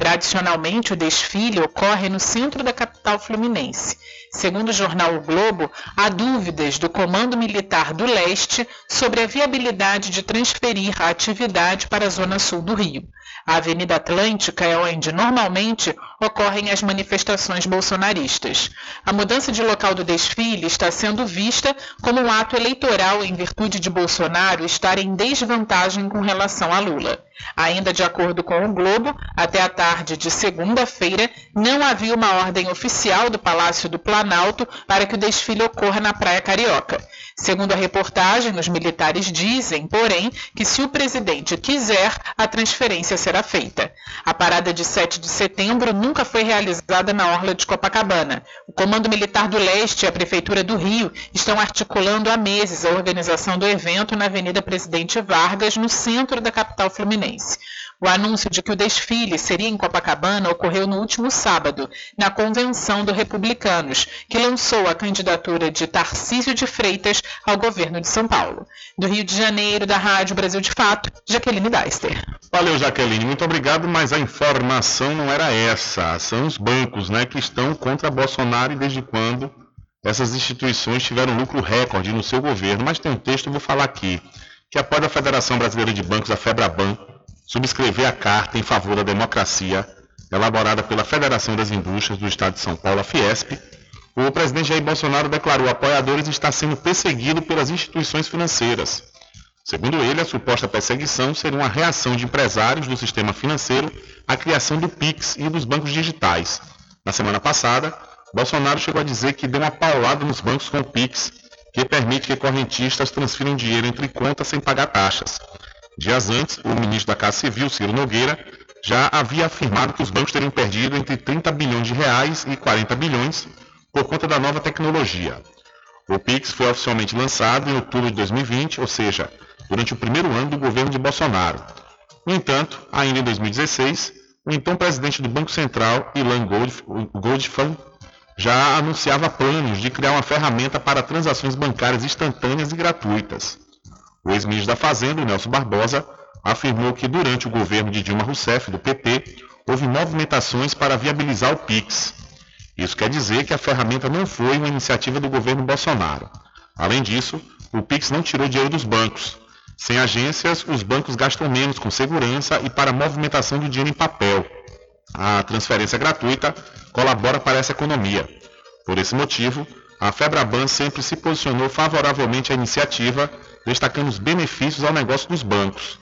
Tradicionalmente, o desfile ocorre no centro da capital fluminense. Segundo o jornal O Globo, há dúvidas do Comando Militar do Leste sobre a viabilidade de transferir a atividade para a zona sul do Rio. A Avenida Atlântica é onde normalmente ocorrem as manifestações bolsonaristas. A mudança de local do desfile está sendo vista como um ato eleitoral em virtude de Bolsonaro estar em desvantagem com relação a Lula. Ainda de acordo com o Globo, até a tarde de segunda-feira não havia uma ordem oficial do Palácio do Planalto para que o desfile ocorra na Praia Carioca. Segundo a reportagem, os militares dizem, porém, que se o presidente quiser, a transferência será feita. A parada de 7 de setembro nunca foi realizada na Orla de Copacabana. O Comando Militar do Leste e a Prefeitura do Rio estão articulando há meses a organização do evento na Avenida Presidente Vargas, no centro da capital fluminense. O anúncio de que o desfile seria em Copacabana ocorreu no último sábado, na convenção do Republicanos, que lançou a candidatura de Tarcísio de Freitas ao governo de São Paulo. Do Rio de Janeiro, da Rádio Brasil de Fato, Jaqueline Deister. Valeu, Jaqueline, muito obrigado, mas a informação não era essa. São os bancos né, que estão contra Bolsonaro e desde quando essas instituições tiveram lucro recorde no seu governo. Mas tem um texto, eu vou falar aqui, que após a Federação Brasileira de Bancos, a FEBRABAN, subscrever a carta em favor da democracia elaborada pela Federação das Indústrias do Estado de São Paulo, a Fiesp, o presidente Jair Bolsonaro declarou apoiadores está sendo perseguido pelas instituições financeiras. Segundo ele, a suposta perseguição seria uma reação de empresários do sistema financeiro à criação do PIX e dos bancos digitais. Na semana passada, Bolsonaro chegou a dizer que deu uma paulada nos bancos com o PIX, que permite que correntistas transfiram dinheiro entre contas sem pagar taxas. Dias antes, o ministro da Casa Civil, Ciro Nogueira, já havia afirmado que os bancos teriam perdido entre 30 bilhões de reais e 40 bilhões por conta da nova tecnologia. O Pix foi oficialmente lançado em outubro de 2020, ou seja, durante o primeiro ano do governo de Bolsonaro. No entanto, ainda em 2016, o então presidente do Banco Central, Ilan Goldfan, já anunciava planos de criar uma ferramenta para transações bancárias instantâneas e gratuitas. O ex-ministro da Fazenda, Nelson Barbosa, afirmou que durante o governo de Dilma Rousseff, do PT, houve movimentações para viabilizar o PIX. Isso quer dizer que a ferramenta não foi uma iniciativa do governo Bolsonaro. Além disso, o PIX não tirou dinheiro dos bancos. Sem agências, os bancos gastam menos com segurança e para a movimentação do dinheiro em papel. A transferência gratuita colabora para essa economia. Por esse motivo, a Febraban sempre se posicionou favoravelmente à iniciativa, destacando os benefícios ao negócio dos bancos.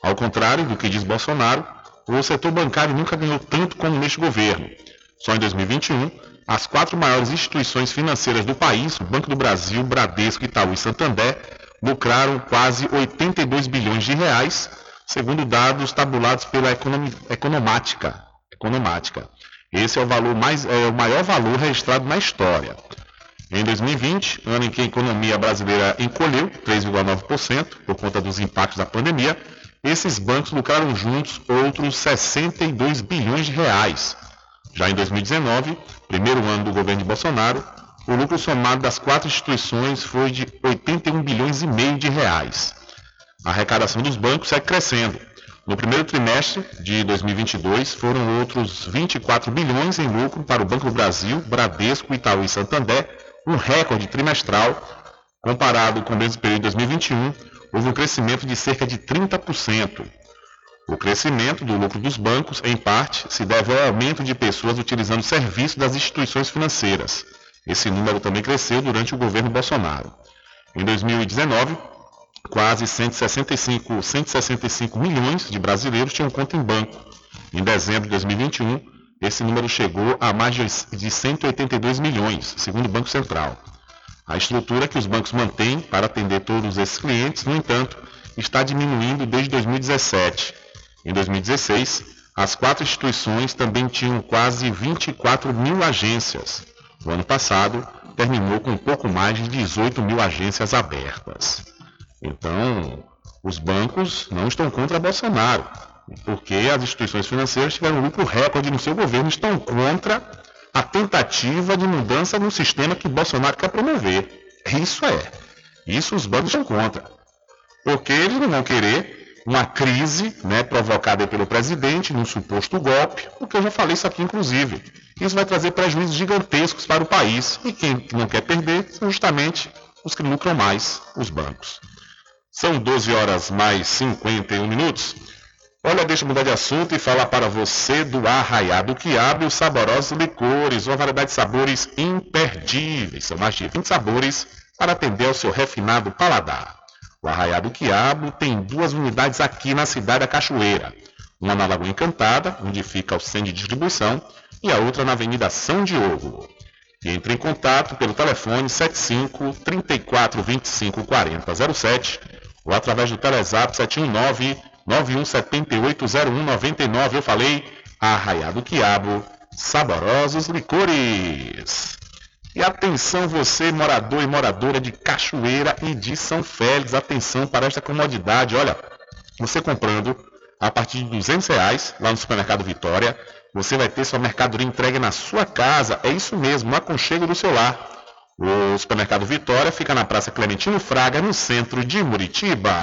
Ao contrário do que diz Bolsonaro, o setor bancário nunca ganhou tanto como neste governo. Só em 2021, as quatro maiores instituições financeiras do país, o Banco do Brasil, Bradesco, Itaú e Santander, lucraram quase 82 bilhões de reais, segundo dados tabulados pela Economática. Economática. Esse é o, valor mais, é o maior valor registrado na história. Em 2020, ano em que a economia brasileira encolheu 3,9% por conta dos impactos da pandemia, esses bancos lucraram juntos outros 62 bilhões de reais. Já em 2019, primeiro ano do governo de Bolsonaro, o lucro somado das quatro instituições foi de 81 bilhões e meio de reais. A arrecadação dos bancos segue crescendo. No primeiro trimestre de 2022, foram outros 24 bilhões em lucro para o Banco do Brasil, Bradesco, Itaú e Santander, um recorde trimestral comparado com o mesmo período de 2021, houve um crescimento de cerca de 30%. O crescimento do lucro dos bancos, em parte, se deve ao aumento de pessoas utilizando serviços das instituições financeiras. Esse número também cresceu durante o governo Bolsonaro. Em 2019, quase 165, 165 milhões de brasileiros tinham conta em banco. Em dezembro de 2021, esse número chegou a mais de 182 milhões, segundo o Banco Central. A estrutura que os bancos mantêm para atender todos esses clientes, no entanto, está diminuindo desde 2017. Em 2016, as quatro instituições também tinham quase 24 mil agências. O ano passado, terminou com pouco mais de 18 mil agências abertas. Então, os bancos não estão contra Bolsonaro porque as instituições financeiras tiveram um lucro recorde no seu governo, estão contra a tentativa de mudança no sistema que Bolsonaro quer promover. Isso é. Isso os bancos estão contra. Porque eles não vão querer uma crise né, provocada pelo presidente num suposto golpe, porque eu já falei isso aqui inclusive. Isso vai trazer prejuízos gigantescos para o país e quem não quer perder são justamente os que lucram mais, os bancos. São 12 horas mais 51 minutos. Olha, deixa eu mudar de assunto e falar para você do Arraiado Quiabo e os saborosos licores, uma variedade de sabores imperdíveis. São mais de 20 sabores para atender ao seu refinado paladar. O Arraiado Quiabo tem duas unidades aqui na cidade da Cachoeira. Uma na Lagoa Encantada, onde fica o centro de distribuição, e a outra na Avenida São Diogo. Entre em contato pelo telefone 75 34 25 40 07 ou através do Telezap 719 91780199. Eu falei Arraiado Quiabo, saborosos licores. E atenção você, morador e moradora de Cachoeira e de São Félix, atenção para esta comodidade. Olha, você comprando a partir de 200 reais lá no supermercado Vitória, você vai ter sua mercadoria entregue na sua casa. É isso mesmo, no aconchego do seu lar. O supermercado Vitória fica na Praça Clementino Fraga, no centro de Muritiba.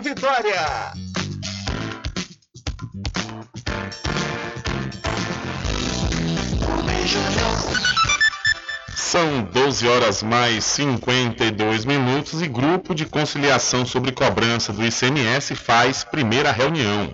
Vitória. São 12 horas mais 52 minutos e grupo de conciliação sobre cobrança do ICMS faz primeira reunião.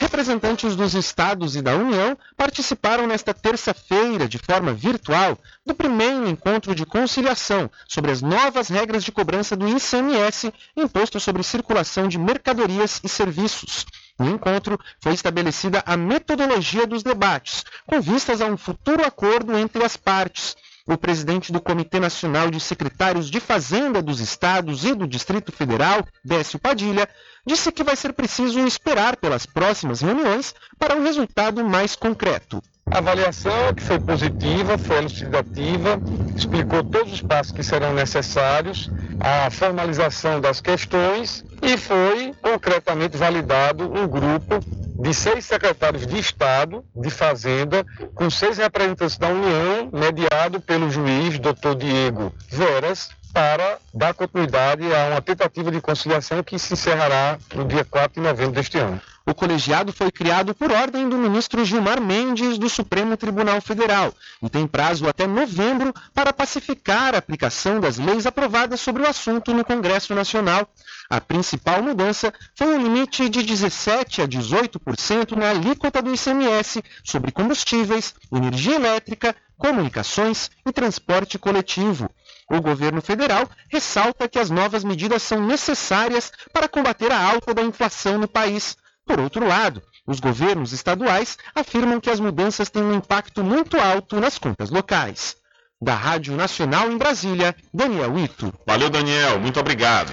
Representantes dos estados e da União participaram nesta terça-feira, de forma virtual, do primeiro encontro de conciliação sobre as novas regras de cobrança do ICMS, imposto sobre circulação de mercadorias e serviços. No encontro, foi estabelecida a metodologia dos debates, com vistas a um futuro acordo entre as partes. O presidente do Comitê Nacional de Secretários de Fazenda dos Estados e do Distrito Federal, Décio Padilha, disse que vai ser preciso esperar pelas próximas reuniões para um resultado mais concreto. Avaliação que foi positiva, foi elucidativa, explicou todos os passos que serão necessários, a formalização das questões e foi concretamente validado um grupo de seis secretários de Estado de Fazenda, com seis representantes da União, mediado pelo juiz Dr. Diego Veras, para dar continuidade a uma tentativa de conciliação que se encerrará no dia 4 de novembro deste ano. O colegiado foi criado por ordem do ministro Gilmar Mendes do Supremo Tribunal Federal e tem prazo até novembro para pacificar a aplicação das leis aprovadas sobre o assunto no Congresso Nacional. A principal mudança foi o limite de 17 a 18% na alíquota do ICMS sobre combustíveis, energia elétrica, comunicações e transporte coletivo. O governo federal ressalta que as novas medidas são necessárias para combater a alta da inflação no país. Por outro lado, os governos estaduais afirmam que as mudanças têm um impacto muito alto nas contas locais. Da Rádio Nacional em Brasília, Daniel Ito. Valeu, Daniel. Muito obrigado.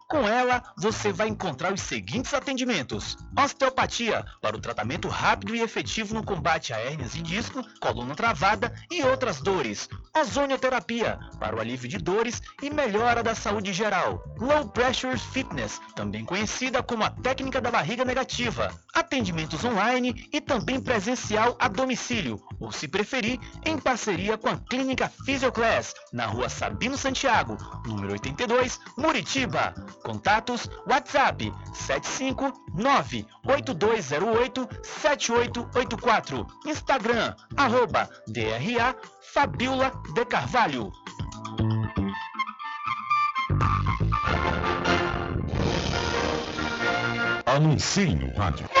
Com ela, você vai encontrar os seguintes atendimentos: osteopatia, para o tratamento rápido e efetivo no combate a hérnias de disco, coluna travada e outras dores. Ozonioterapia, para o alívio de dores e melhora da saúde geral. Low Pressure Fitness, também conhecida como a técnica da barriga negativa. Atendimentos online e também presencial a domicílio, ou se preferir, em parceria com a Clínica Physioclass, na rua Sabino Santiago, número 82, Muritiba. Contatos WhatsApp 75982087884. Instagram arroba DRA Fabiola de Carvalho. Anuncie no rádio.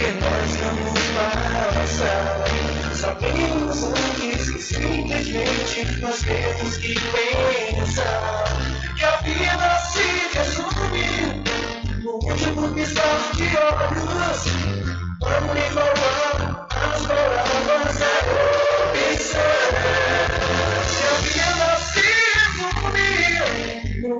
que nós vamos passar. Sabemos antes que simplesmente nós temos que pensar que a vida se resume no último piscar de olhos. Vamos enrolar as palavras a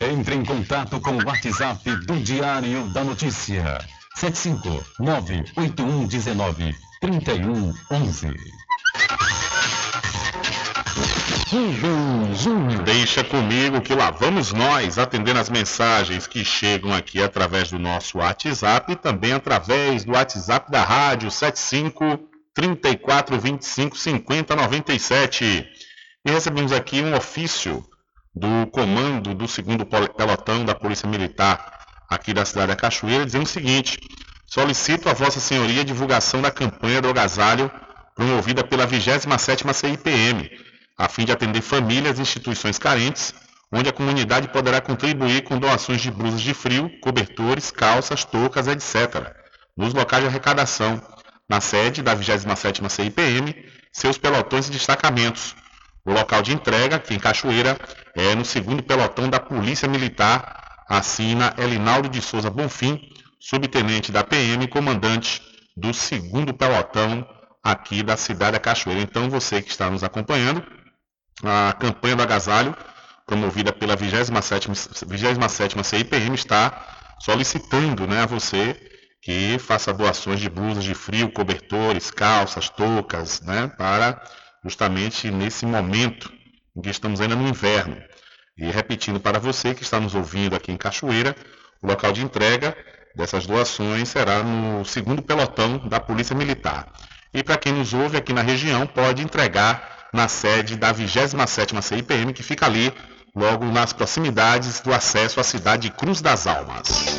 Entre em contato com o WhatsApp do Diário da Notícia. 759-8119-3111. Deixa comigo que lá vamos nós atendendo as mensagens que chegam aqui através do nosso WhatsApp e também através do WhatsApp da rádio 75 34 25 50 97. E recebemos aqui um ofício do comando do segundo pelotão da Polícia Militar aqui da cidade da Cachoeira, dizendo o seguinte: solicito a Vossa Senhoria a divulgação da campanha do agasalho promovida pela 27ª CIPM, a fim de atender famílias e instituições carentes, onde a comunidade poderá contribuir com doações de blusas de frio, cobertores, calças, toucas, etc., nos locais de arrecadação, na sede da 27ª CIPM, seus pelotões e destacamentos. O local de entrega, aqui em Cachoeira, é no segundo pelotão da Polícia Militar, assina Elinaldo de Souza Bonfim, subtenente da PM, comandante do segundo pelotão aqui da cidade da Cachoeira. Então, você que está nos acompanhando, a campanha do agasalho, promovida pela 27ª, 27ª CIPM, está solicitando né, a você que faça doações de blusas de frio, cobertores, calças, toucas, né, para justamente nesse momento em que estamos ainda no inverno. E repetindo para você que está nos ouvindo aqui em Cachoeira, o local de entrega dessas doações será no segundo pelotão da Polícia Militar. E para quem nos ouve aqui na região, pode entregar na sede da 27ª CIPM, que fica ali, logo nas proximidades do acesso à cidade de Cruz das Almas.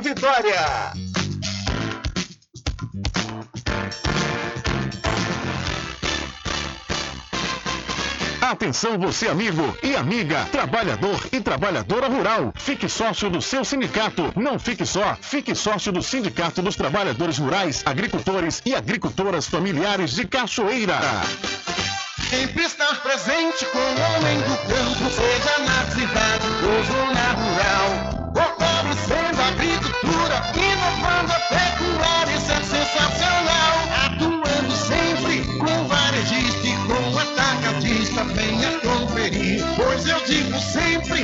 Vitória. Atenção você amigo e amiga, trabalhador e trabalhadora rural. Fique sócio do seu sindicato. Não fique só, fique sócio do Sindicato dos Trabalhadores Rurais, Agricultores e Agricultoras Familiares de Cachoeira. Sempre estar presente com o homem do campo, seja na cidade ou zona rural.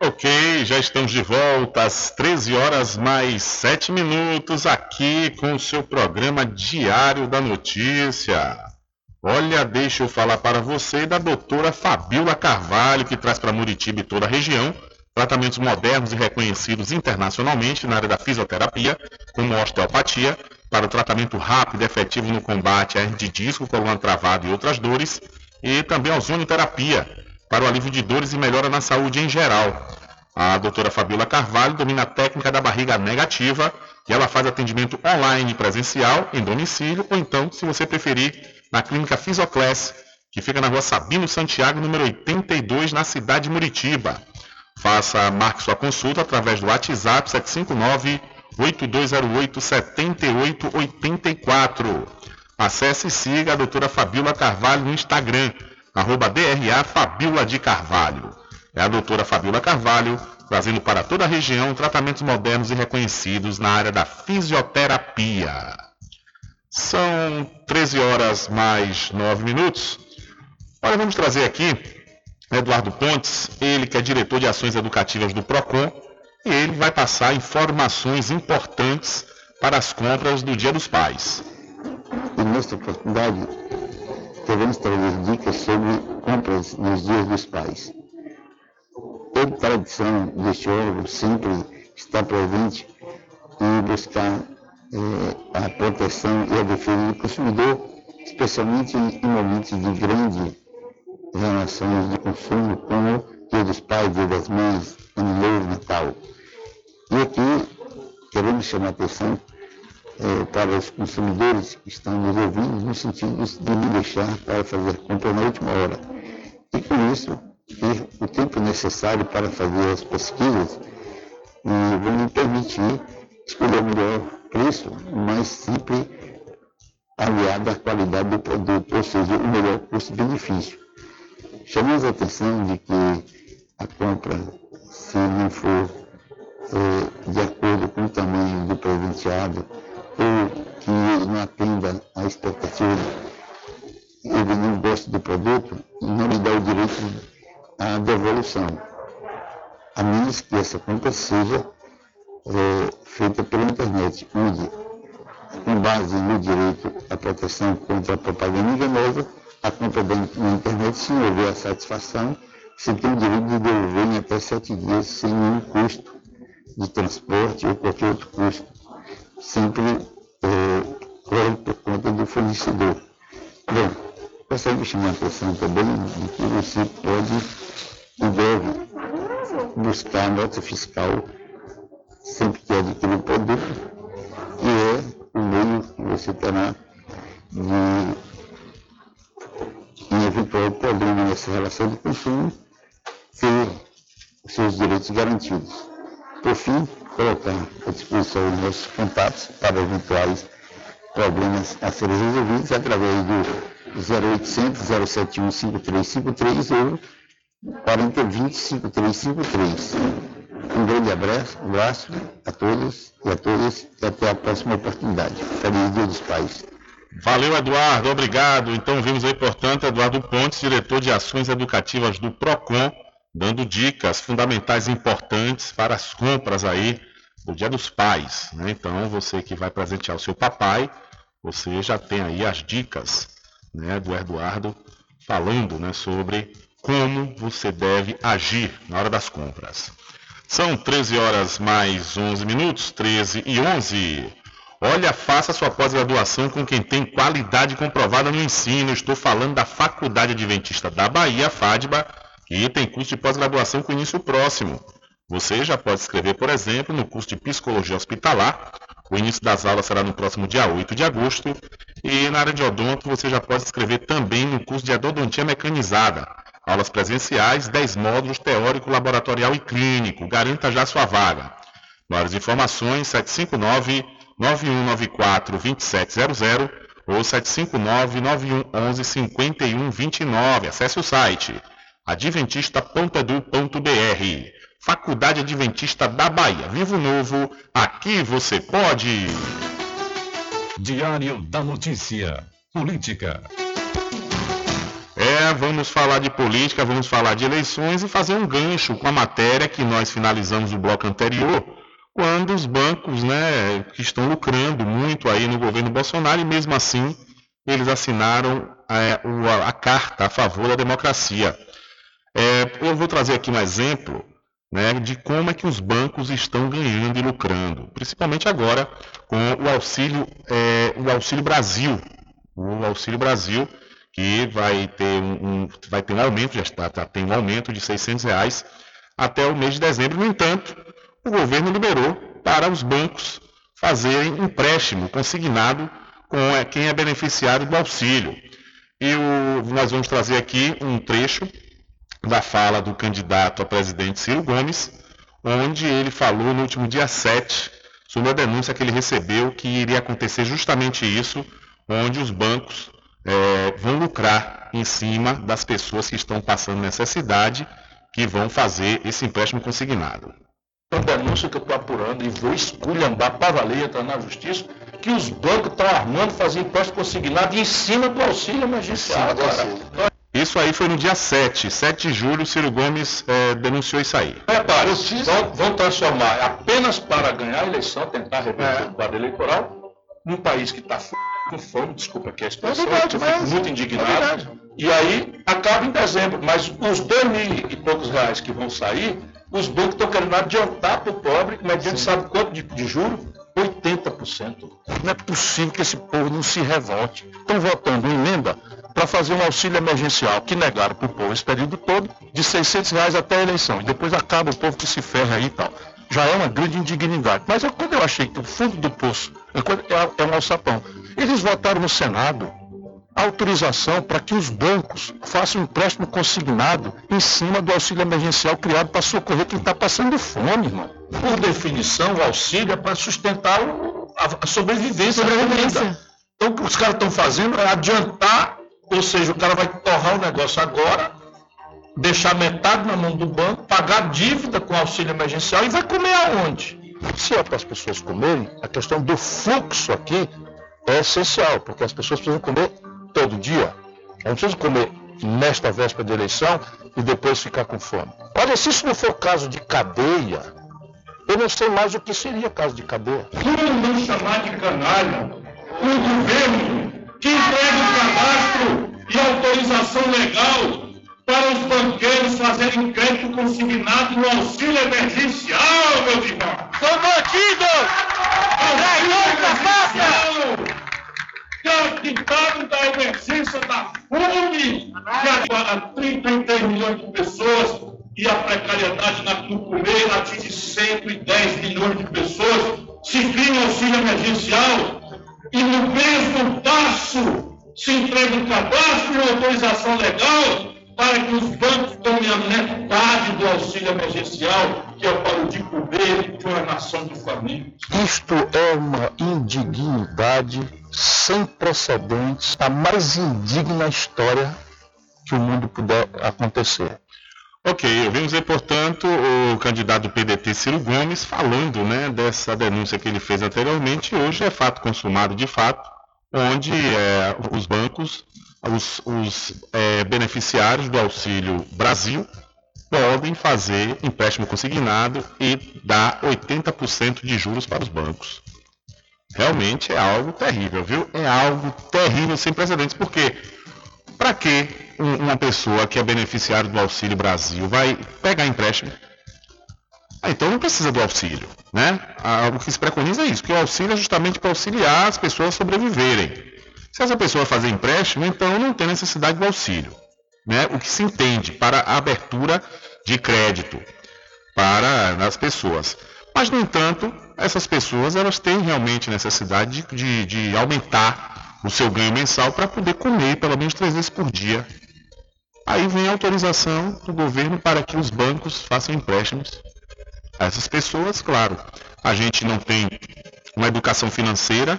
Ok, já estamos de volta às 13 horas mais 7 minutos aqui com o seu programa Diário da Notícia. Olha, deixa eu falar para você da doutora Fabiola Carvalho, que traz para Muritiba e toda a região tratamentos modernos e reconhecidos internacionalmente na área da fisioterapia, como osteopatia, para o tratamento rápido e efetivo no combate a hernia de disco, coluna travada e outras dores, e também a ozonioterapia, para o alívio de dores e melhora na saúde em geral. A doutora Fabiola Carvalho domina a técnica da barriga negativa e ela faz atendimento online presencial em domicílio ou então, se você preferir, na clínica Fisioclass, que fica na rua Sabino Santiago, número 82, na cidade de Muritiba. Faça, marque sua consulta através do WhatsApp 759 8208 7884. Acesse e siga a doutora Fabiola Carvalho no Instagram, arroba DRA Fabiola de Carvalho. É a doutora Fabiola Carvalho, trazendo para toda a região tratamentos modernos e reconhecidos na área da fisioterapia. São 13 horas mais 9 minutos. Olha, vamos trazer aqui Eduardo Pontes, ele que é diretor de ações educativas do PROCON, e ele vai passar informações importantes para as compras do Dia dos Pais. Nesta oportunidade, queremos trazer dicas sobre compras nos dias dos pais. Toda tradição deste órgão sempre está presente em buscar a proteção e a defesa do consumidor, especialmente em momentos de grande relações de consumo, como Dia dos Pais, Dia das Mães, Ano Novo, Natal. E aqui queremos chamar a atenção eh, para os consumidores que estão nos ouvindo, no sentido de não deixar para fazer compra na última hora. E com isso, ter o tempo necessário para fazer as pesquisas e me permitir escolher melhor preço, mas sempre aliado à qualidade do produto, ou seja, o melhor custo-benefício. Chamamos a atenção de que a compra, se não for eh, de acordo com o tamanho do presenteado, ou que não atenda à expectativa, ele não gosta do produto, não lhe dá o direito à devolução, a menos que essa compra seja é, feita pela internet, onde, com base no direito à proteção contra a propaganda enganosa, a compra na internet, se houver a satisfação, você tem o direito de devolver em até sete dias sem nenhum custo de transporte ou qualquer outro custo. Sempre é, corre por conta do fornecedor. Bom, gostaria de chamar a atenção também de que você pode e deve buscar a nota fiscal sempre que adquirir o produto, e é o meio que você terá de, em eventual problema nessa relação de consumo, ter os seus direitos garantidos. Por fim, colocar à disposição os nossos contatos para eventuais problemas a serem resolvidos através do 0800 071 5353 ou 4020 5353. Um grande abraço, um abraço a todos e a todas e até a próxima oportunidade. Feliz Dia dos Pais. Valeu, Eduardo, obrigado. Então vimos aí, portanto, Eduardo Pontes, diretor de ações educativas do PROCON, dando dicas fundamentais importantes para as compras aí do Dia dos Pais. Né? Então, você que vai presentear o seu papai, você já tem aí as dicas né, do Eduardo falando né, sobre como você deve agir na hora das compras. São 13 horas mais 11 minutos, 13 e 11. Olha, faça sua pós-graduação com quem tem qualidade comprovada no ensino. Estou falando da Faculdade Adventista da Bahia, FADBA, que tem curso de pós-graduação com início próximo. Você já pode escrever, por exemplo, no curso de Psicologia Hospitalar. O início das aulas será no próximo dia 8 de agosto. E na área de odonto, você já pode escrever também no curso de Odontia Mecanizada. Aulas presenciais, 10 módulos teórico, laboratorial e clínico. Garanta já sua vaga. Maiores informações, 759-9194-2700 ou 759-9111-5129. Acesse o site adventista.edu.br. Faculdade Adventista da Bahia. Vivo Novo, aqui você pode. Diário da Notícia. Política. É, vamos falar de política, vamos falar de eleições e fazer um gancho com a matéria que nós finalizamos no bloco anterior, quando os bancos, né, que estão lucrando muito aí no governo Bolsonaro e mesmo assim eles assinaram é, a, a, carta a favor da democracia. É, eu vou trazer aqui um exemplo né, de como é que os bancos estão ganhando e lucrando, principalmente agora com o auxílio, é, o auxílio Brasil, o auxílio Brasil que vai ter um, um vai ter um aumento, já está, tá, tem um aumento de 600 reais até o mês de dezembro. No entanto, o governo liberou para os bancos fazerem empréstimo consignado com é, quem é beneficiário do auxílio. E o, nós vamos trazer aqui um trecho da fala do candidato a presidente Ciro Gomes, onde ele falou no último dia 7 sobre a denúncia que ele recebeu que iria acontecer justamente isso, onde os bancos é, vão lucrar em cima das pessoas que estão passando necessidade, que vão fazer esse empréstimo consignado. Uma denúncia que eu estou apurando e vou esculhambar para valer entrar na justiça, que os bancos estão armando fazer empréstimo consignado em cima do auxílio emergencial. Isso aí foi no dia 7, 7 de julho, Ciro Gomes é, denunciou isso aí. Repare, vão, vão transformar apenas para ganhar a eleição, tentar reverter é. o quadro eleitoral, num país que está com fome, desculpa aqui a expressão, é verdade, eu fico muito indignado. É e aí acaba em dezembro, mas os dois mil e poucos reais que vão sair, os bancos estão querendo adiantar para o pobre, mediante Sim. sabe quanto de, de juro? 80%. Não é possível que esse povo não se revolte. Estão votando emenda para fazer um auxílio emergencial que negaram para o povo esse período todo, de 600 reais até a eleição. E depois acaba o povo que se ferra aí e tal. Já é uma grande indignidade. Mas é quando eu achei que o fundo do poço é, é, é um alçapão. Eles votaram no Senado autorização para que os bancos façam um empréstimo consignado em cima do auxílio emergencial criado para socorrer quem está passando fome, irmão. Por definição, o auxílio é para sustentar a, sobrevivência, sobrevivência. Então, o que os caras estão fazendo é adiantar ou seja, o cara vai torrar o negócio agora, deixar metade na mão do banco, pagar dívida com auxílio emergencial e vai comer aonde? Se é para as pessoas comerem, a questão do fluxo aqui é essencial, porque as pessoas precisam comer todo dia. Não precisam comer nesta véspera de eleição e depois ficar com fome. Olha, se isso não for caso de cadeia, eu não sei mais o que seria caso de cadeia. Como não chamar de canalha o governo que entrega o cadastro e autorização legal para os banqueiros fazerem crédito consignado no auxílio emergencial, meus irmãos. São bandidos! Traidores da pátria! Captado da emergência da fome, que agora 33 milhões de pessoas e a precariedade na Tucumeira atinge 110 milhões de pessoas, se cria auxílio emergencial e no mesmo passo se entrega um cadastro e autorização legal para que os bancos tomem a metade do auxílio emergencial, que é para o de comer de uma nação de famílias. Isto é uma indignidade sem precedentes, a mais indigna história que o mundo puder acontecer. Ok, ouvimos aí, portanto, o candidato do PDT Ciro Gomes falando né, dessa denúncia que ele fez anteriormente. Hoje é fato consumado de fato, onde é, os bancos, os, os é, beneficiários do Auxílio Brasil podem fazer empréstimo consignado e dar 80% de juros para os bancos. Realmente é algo terrível, viu? É algo terrível sem precedentes, porque para que uma pessoa que é beneficiário do Auxílio Brasil vai pegar empréstimo? Ah, então não precisa do auxílio, né? Ah, o que se preconiza é isso, que o auxílio é justamente para auxiliar as pessoas a sobreviverem. Se essa pessoa fazer empréstimo, então não tem necessidade do auxílio, né? O que se entende para a abertura de crédito para as pessoas. Mas, no entanto, essas pessoas elas têm realmente necessidade de, de, de aumentar o seu ganho mensal para poder comer pelo menos três vezes por dia. Aí vem a autorização do governo para que os bancos façam empréstimos a essas pessoas. Claro, a gente não tem uma educação financeira?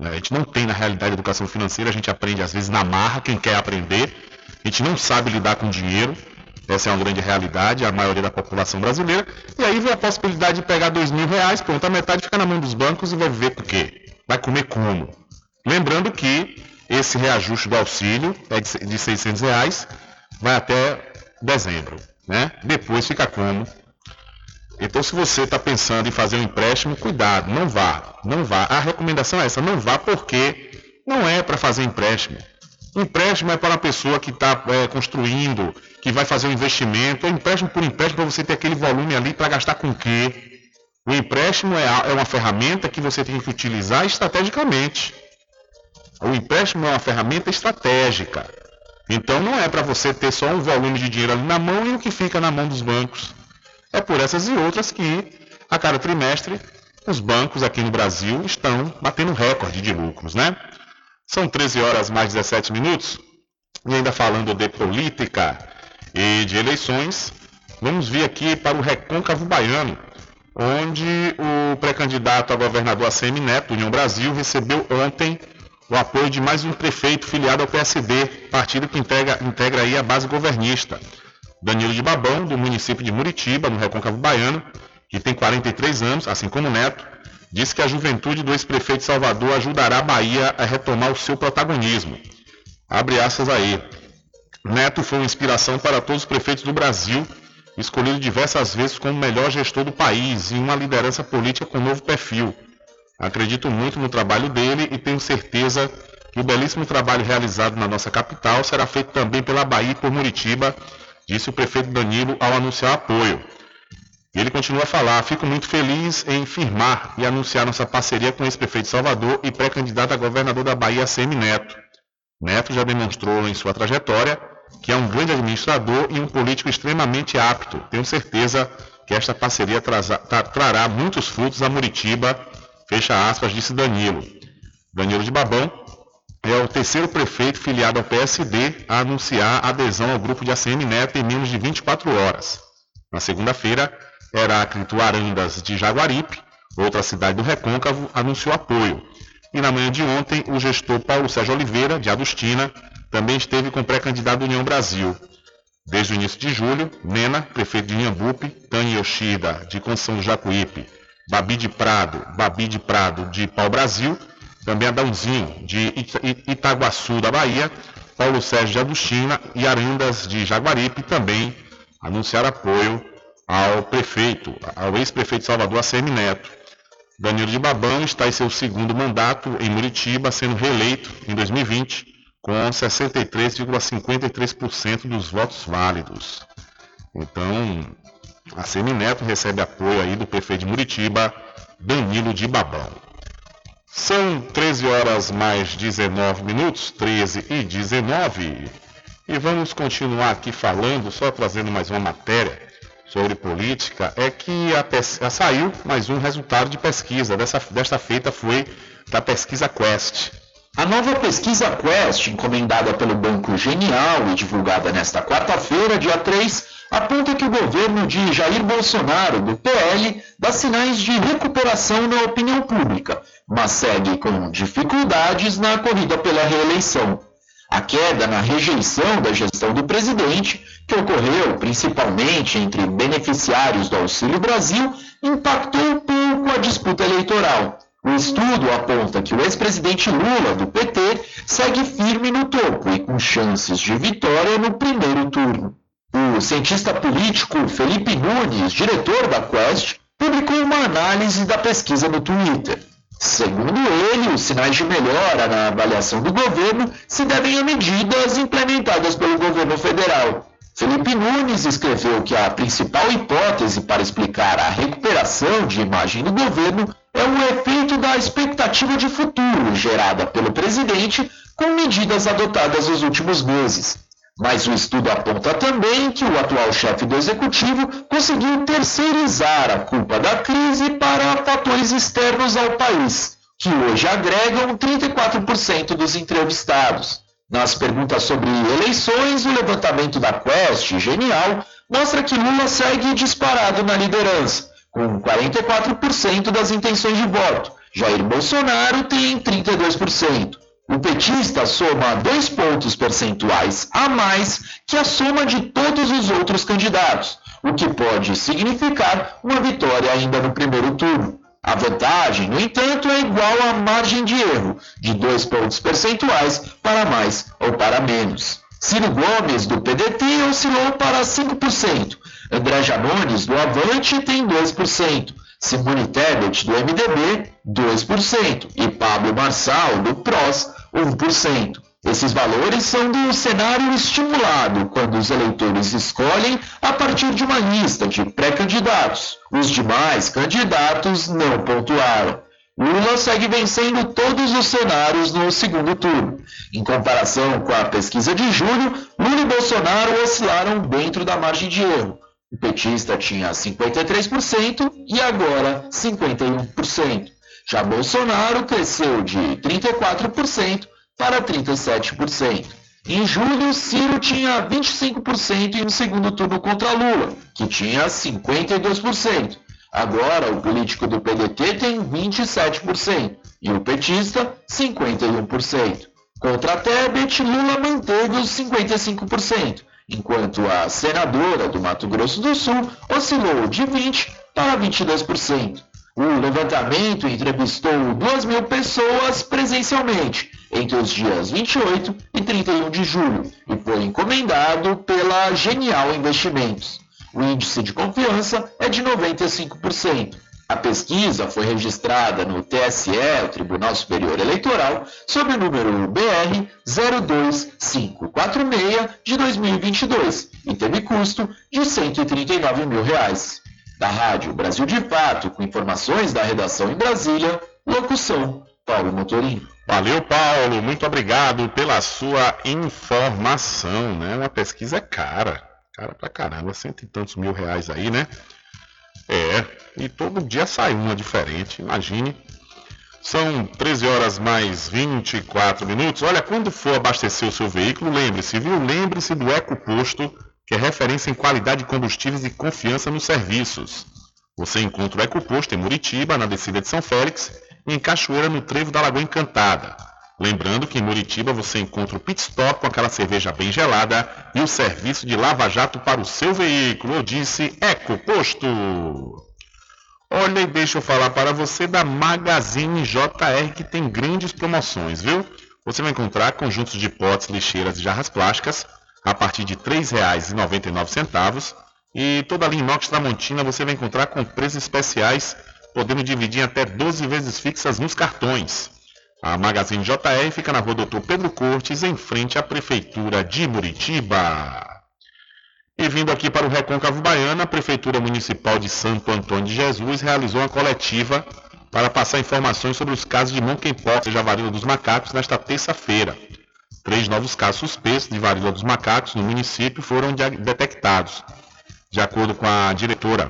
A gente não tem na realidade educação financeira, a gente aprende às vezes na marra, quem quer aprender, a gente não sabe lidar com dinheiro. Essa é uma grande realidade, a maioria da população brasileira. E aí vem a possibilidade de pegar dois mil reais, pronto, a metade fica na mão dos bancos e vai viver por quê? Vai comer como? Lembrando que esse reajuste do auxílio é de 600 reais, vai até dezembro, né? Depois fica como? Então, se você está pensando em fazer um empréstimo, cuidado, não vá, não vá. A recomendação é essa, não vá porque não é para fazer empréstimo. Empréstimo é para a pessoa que está é, construindo, que vai fazer um investimento. É empréstimo por empréstimo para você ter aquele volume ali para gastar com o quê? O empréstimo é, é uma ferramenta que você tem que utilizar estrategicamente. O empréstimo é uma ferramenta estratégica. Então não é para você ter só um volume de dinheiro ali na mão e o que fica na mão dos bancos. É por essas e outras que, a cada trimestre, os bancos aqui no Brasil estão batendo recorde de lucros, né? São 13 horas mais 17 minutos. E ainda falando de política e de eleições, vamos vir aqui para o Recôncavo Baiano, onde o pré-candidato a governador ACM Neto, União Brasil, recebeu ontem o apoio de mais um prefeito filiado ao PSD, partido que integra, integra aí a base governista. Danilo de Babão, do município de Muritiba, no Recôncavo Baiano, que tem 43 anos, assim como Neto, disse que a juventude do ex-prefeito de Salvador ajudará a Bahia a retomar o seu protagonismo. Abre aspas aí. Neto foi uma inspiração para todos os prefeitos do Brasil, escolhido diversas vezes como o melhor gestor do país e uma liderança política com novo perfil. Acredito muito no trabalho dele e tenho certeza que o belíssimo trabalho realizado na nossa capital será feito também pela Bahia e por Muritiba, disse o prefeito Danilo ao anunciar apoio. E ele continua a falar: Fico muito feliz em firmar e anunciar nossa parceria com o ex-prefeito Salvador e pré-candidato a governador da Bahia, Semi Neto. Neto já demonstrou em sua trajetória que é um grande administrador e um político extremamente apto. Tenho certeza que esta parceria trará muitos frutos a Muritiba Fecha aspas, disse Danilo. Danilo de Babão é o terceiro prefeito filiado ao PSD a anunciar adesão ao grupo de ACM Neto em menos de 24 horas. Na segunda-feira, Heráclito Arandas de Jaguaripe, outra cidade do Recôncavo, anunciou apoio. E na manhã de ontem, o gestor Paulo Sérgio Oliveira, de Adustina, também esteve com pré-candidato da União Brasil. Desde o início de julho, Nena, prefeito de Inhambupe, Tânia Yoshida, de Conceição do Jacuípe, Babi de Prado, Babi de Prado de Pau Brasil, também Adãozinho de Itaguaçu da Bahia, Paulo Sérgio de Aduchina e Arandas de Jaguaripe também anunciaram apoio ao prefeito, ao ex-prefeito Salvador, ACM Neto. Danilo de Babão está em seu segundo mandato em Muritiba, sendo reeleito em 2020, com 63,53% dos votos válidos. Então, a Semineto recebe apoio aí do prefeito de Muritiba, Danilo de Babão. São 13 horas mais 19 minutos, 13 e 19. E vamos continuar aqui falando, só trazendo mais uma matéria sobre política, é que a, a saiu mais um resultado de pesquisa. Dessa, desta feita foi da pesquisa Quest. A nova pesquisa Quest, encomendada pelo Banco Genial e divulgada nesta quarta-feira, dia 3, aponta que o governo de Jair Bolsonaro, do PL, dá sinais de recuperação na opinião pública, mas segue com dificuldades na corrida pela reeleição. A queda na rejeição da gestão do presidente, que ocorreu principalmente entre beneficiários do Auxílio Brasil, impactou pouco a disputa eleitoral. O estudo aponta que o ex-presidente Lula, do PT, segue firme no topo e com chances de vitória no primeiro turno. O cientista político Felipe Nunes, diretor da Quest, publicou uma análise da pesquisa no Twitter. Segundo ele, os sinais de melhora na avaliação do governo se devem a medidas implementadas pelo governo federal. Felipe Nunes escreveu que a principal hipótese para explicar a recuperação de imagem do governo é o efeito da expectativa de futuro gerada pelo presidente com medidas adotadas nos últimos meses. Mas o estudo aponta também que o atual chefe do executivo conseguiu terceirizar a culpa da crise para fatores externos ao país, que hoje agregam 34% dos entrevistados. Nas perguntas sobre eleições, o levantamento da Quest, genial, mostra que Lula segue disparado na liderança, com 44% das intenções de voto. Jair Bolsonaro tem 32%. O petista soma dois pontos percentuais a mais que a soma de todos os outros candidatos, o que pode significar uma vitória ainda no primeiro turno. A vantagem, no entanto, é igual à margem de erro, de dois pontos percentuais para mais ou para menos. Ciro Gomes, do PDT, oscilou para 5%, André Janones, do Avante, tem 2%. Simone Tebet, do MDB, 2%. E Pablo Marçal, do PROS, 1%. Esses valores são do cenário estimulado, quando os eleitores escolhem a partir de uma lista de pré-candidatos. Os demais candidatos não pontuaram. Lula segue vencendo todos os cenários no segundo turno. Em comparação com a pesquisa de julho, Lula e Bolsonaro oscilaram dentro da margem de erro. O petista tinha 53% e agora 51%. Já Bolsonaro cresceu de 34% para 37%. Em julho, Ciro tinha 25% em um segundo turno contra Lula, que tinha 52%. Agora, o político do PDT tem 27% e o petista 51%. Contra Tebet, Lula manteve os 55% enquanto a senadora do Mato Grosso do Sul oscilou de 20% para 22%. O levantamento entrevistou 2 mil pessoas presencialmente entre os dias 28 e 31 de julho e foi encomendado pela Genial Investimentos. O índice de confiança é de 95%. A pesquisa foi registrada no TSE, o Tribunal Superior Eleitoral, sob o número BR 02546 de 2022 e teve custo de 139 mil reais. Da Rádio Brasil de Fato, com informações da redação em Brasília, locução Paulo Motorim. Valeu, Paulo. Muito obrigado pela sua informação, né? Uma pesquisa é cara. Cara pra caramba, cento e tantos mil reais aí, né? É, e todo dia sai uma diferente, imagine. São 13 horas mais 24 minutos. Olha, quando for abastecer o seu veículo, lembre-se, viu? Lembre-se do EcoPosto, que é referência em qualidade de combustíveis e confiança nos serviços. Você encontra o EcoPosto em Muritiba, na descida de São Félix, e em Cachoeira, no trevo da Lagoa Encantada. Lembrando que em Muritiba você encontra o pit stop com aquela cerveja bem gelada e o serviço de lava-jato para o seu veículo. Eu disse Eco Posto. Olha e deixa eu falar para você da Magazine JR que tem grandes promoções, viu? Você vai encontrar conjuntos de potes, lixeiras e jarras plásticas a partir de R$ 3,99 e toda a linha inox Tramontina você vai encontrar com preços especiais, podendo dividir até 12 vezes fixas nos cartões. A Magazine JR fica na rua Doutor Pedro Cortes, em frente à Prefeitura de Muritiba. E vindo aqui para o Recôncavo Baiana, a Prefeitura Municipal de Santo Antônio de Jesus realizou uma coletiva para passar informações sobre os casos de monkeypox e varíola dos macacos nesta terça-feira. Três novos casos suspeitos de varíola dos macacos no município foram detectados. De acordo com a diretora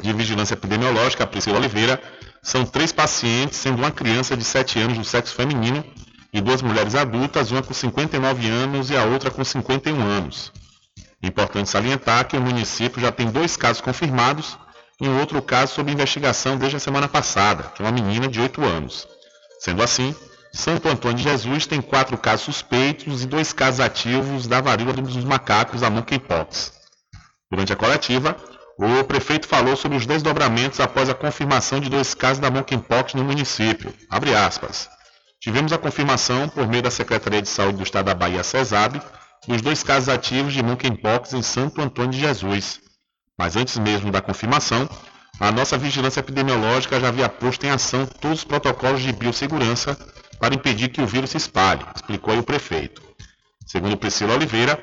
de Vigilância Epidemiológica, Priscila Oliveira, são três pacientes, sendo uma criança de 7 anos do sexo feminino e duas mulheres adultas, uma com 59 anos e a outra com 51 anos. Importante salientar que o município já tem dois casos confirmados e um outro caso sob investigação desde a semana passada, é uma menina de 8 anos. Sendo assim, Santo Antônio de Jesus tem quatro casos suspeitos e dois casos ativos da varíola dos macacos, a monkeypox. Durante a coletiva, o prefeito falou sobre os desdobramentos após a confirmação de dois casos da monkeypox no município. Tivemos a confirmação, por meio da Secretaria de Saúde do Estado da Bahia, CESAB, dos dois casos ativos de monkeypox em Santo Antônio de Jesus. Mas antes mesmo da confirmação, a nossa vigilância epidemiológica já havia posto em ação todos os protocolos de biossegurança para impedir que o vírus se espalhe, explicou o prefeito. Segundo Priscila Oliveira,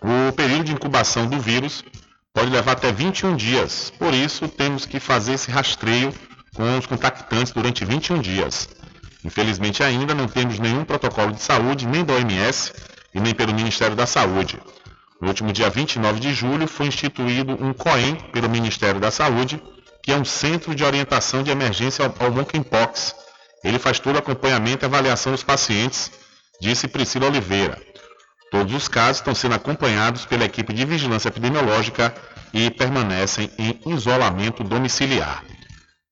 o período de incubação do vírus pode levar até 21 dias, por isso temos que fazer esse rastreio com os contactantes durante 21 dias. Infelizmente ainda não temos nenhum protocolo de saúde, nem da OMS e nem pelo Ministério da Saúde. No último dia 29 de julho foi instituído um COEM pelo Ministério da Saúde, que é um centro de orientação de emergência ao monkeypox. Ele faz todo o acompanhamento e avaliação dos pacientes, disse Priscila Oliveira. Todos os casos estão sendo acompanhados pela equipe de vigilância epidemiológica e permanecem em isolamento domiciliar.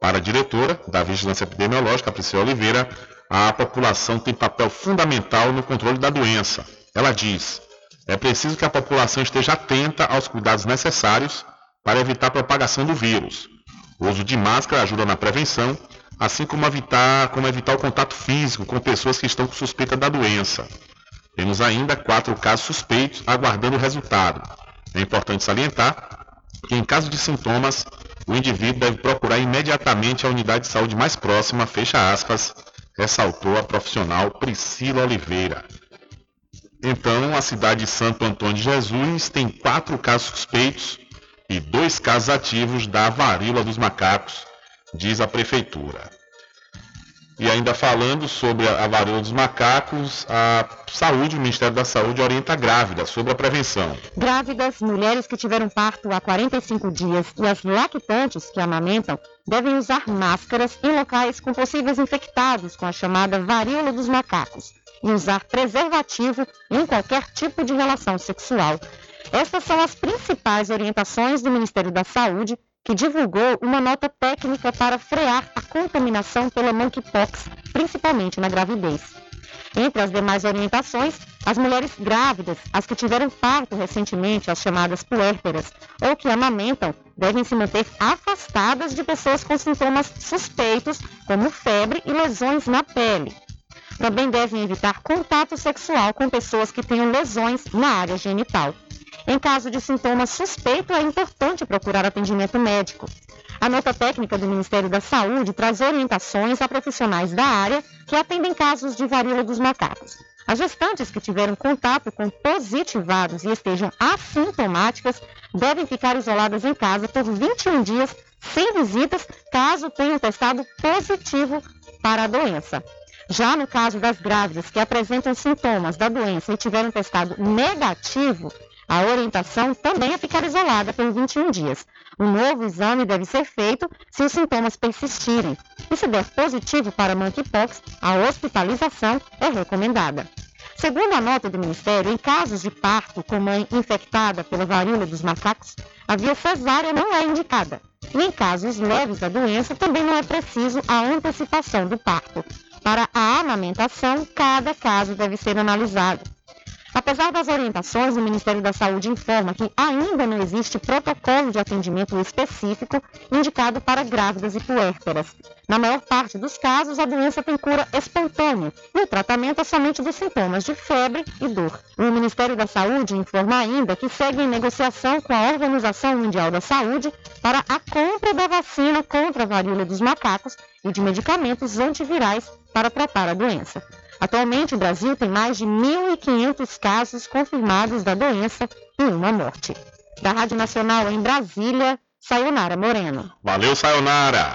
Para a diretora da Vigilância Epidemiológica, Priscila Oliveira, a população tem papel fundamental no controle da doença. Ela diz: é preciso que a população esteja atenta aos cuidados necessários para evitar a propagação do vírus. O uso de máscara ajuda na prevenção, assim como evitar, como evitar o contato físico com pessoas que estão com suspeita da doença. Temos ainda quatro casos suspeitos aguardando o resultado. É importante salientar que, em caso de sintomas, o indivíduo deve procurar imediatamente a unidade de saúde mais próxima, fecha aspas, ressaltou a profissional Priscila Oliveira. Então, a cidade de Santo Antônio de Jesus tem quatro casos suspeitos e dois casos ativos da varíola dos macacos, diz a prefeitura. E ainda falando sobre a varíola dos macacos, a saúde, o Ministério da Saúde orienta grávidas sobre a prevenção. Grávidas, mulheres que tiveram parto há 45 dias e as lactantes que amamentam devem usar máscaras em locais com possíveis infectados com a chamada varíola dos macacos e usar preservativo em qualquer tipo de relação sexual. Estas são as principais orientações do Ministério da Saúde, que divulgou uma nota técnica para frear a contaminação pela monkeypox, principalmente na gravidez. Entre as demais orientações, as mulheres grávidas, as que tiveram parto recentemente, as chamadas puérperas, ou que amamentam, devem se manter afastadas de pessoas com sintomas suspeitos, como febre e lesões na pele. Também devem evitar contato sexual com pessoas que tenham lesões na área genital. Em caso de sintomas suspeitos, é importante procurar atendimento médico. A nota técnica do Ministério da Saúde traz orientações a profissionais da área que atendem casos de varíola dos macacos. As gestantes que tiveram contato com positivados e estejam assintomáticas devem ficar isoladas em casa por 21 dias sem visitas, caso tenham testado positivo para a doença. Já no caso das grávidas que apresentam sintomas da doença e tiveram testado negativo, a orientação também é ficar isolada por 21 dias. Um novo exame deve ser feito se os sintomas persistirem. E se der positivo para monkeypox, a hospitalização é recomendada. Segundo a nota do Ministério, em casos de parto com mãe infectada pela varíola dos macacos, a via cesárea não é indicada. E em casos leves da doença, também não é preciso a antecipação do parto. Para a amamentação, cada caso deve ser analisado. Apesar das orientações, o Ministério da Saúde informa que ainda não existe protocolo de atendimento específico indicado para grávidas e puérperas. Na maior parte dos casos, a doença tem cura espontânea e o tratamento é somente dos sintomas de febre e dor. O Ministério da Saúde informa ainda que segue em negociação com a Organização Mundial da Saúde para a compra da vacina contra a varíola dos macacos e de medicamentos antivirais para tratar a doença. Atualmente, o Brasil tem mais de 1.500 casos confirmados da doença e uma morte. Da Rádio Nacional em Brasília, Sayonara Moreno. Valeu, Sayonara.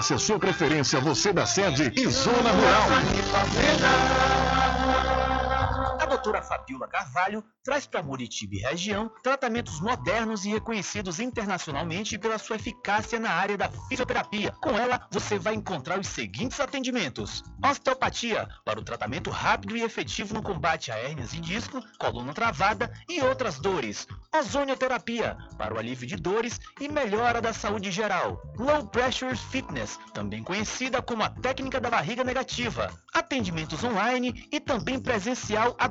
a sua preferência, você da sede e Zona Rural. A doutora Fabiola Carvalho traz para Muritiba e região tratamentos modernos e reconhecidos internacionalmente pela sua eficácia na área da fisioterapia. Com ela, você vai encontrar os seguintes atendimentos: osteopatia, para o tratamento rápido e efetivo no combate a hérnias de disco, coluna travada e outras dores. Ozonioterapia, para o alívio de dores e melhora da saúde geral. Low Pressure Fitness, também conhecida como a técnica da barriga negativa. Atendimentos online e também presencial a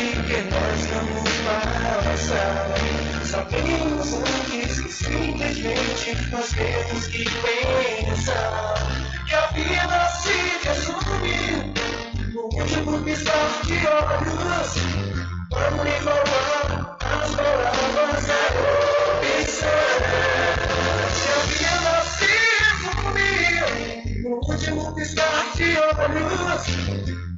que nós vamos passar. Sabemos antes que simplesmente nós temos que pensar que a vida se resume no último piscar de olhos. Vamos igualar as palavras da opção. Que a vida se resume no último piscar de olhos.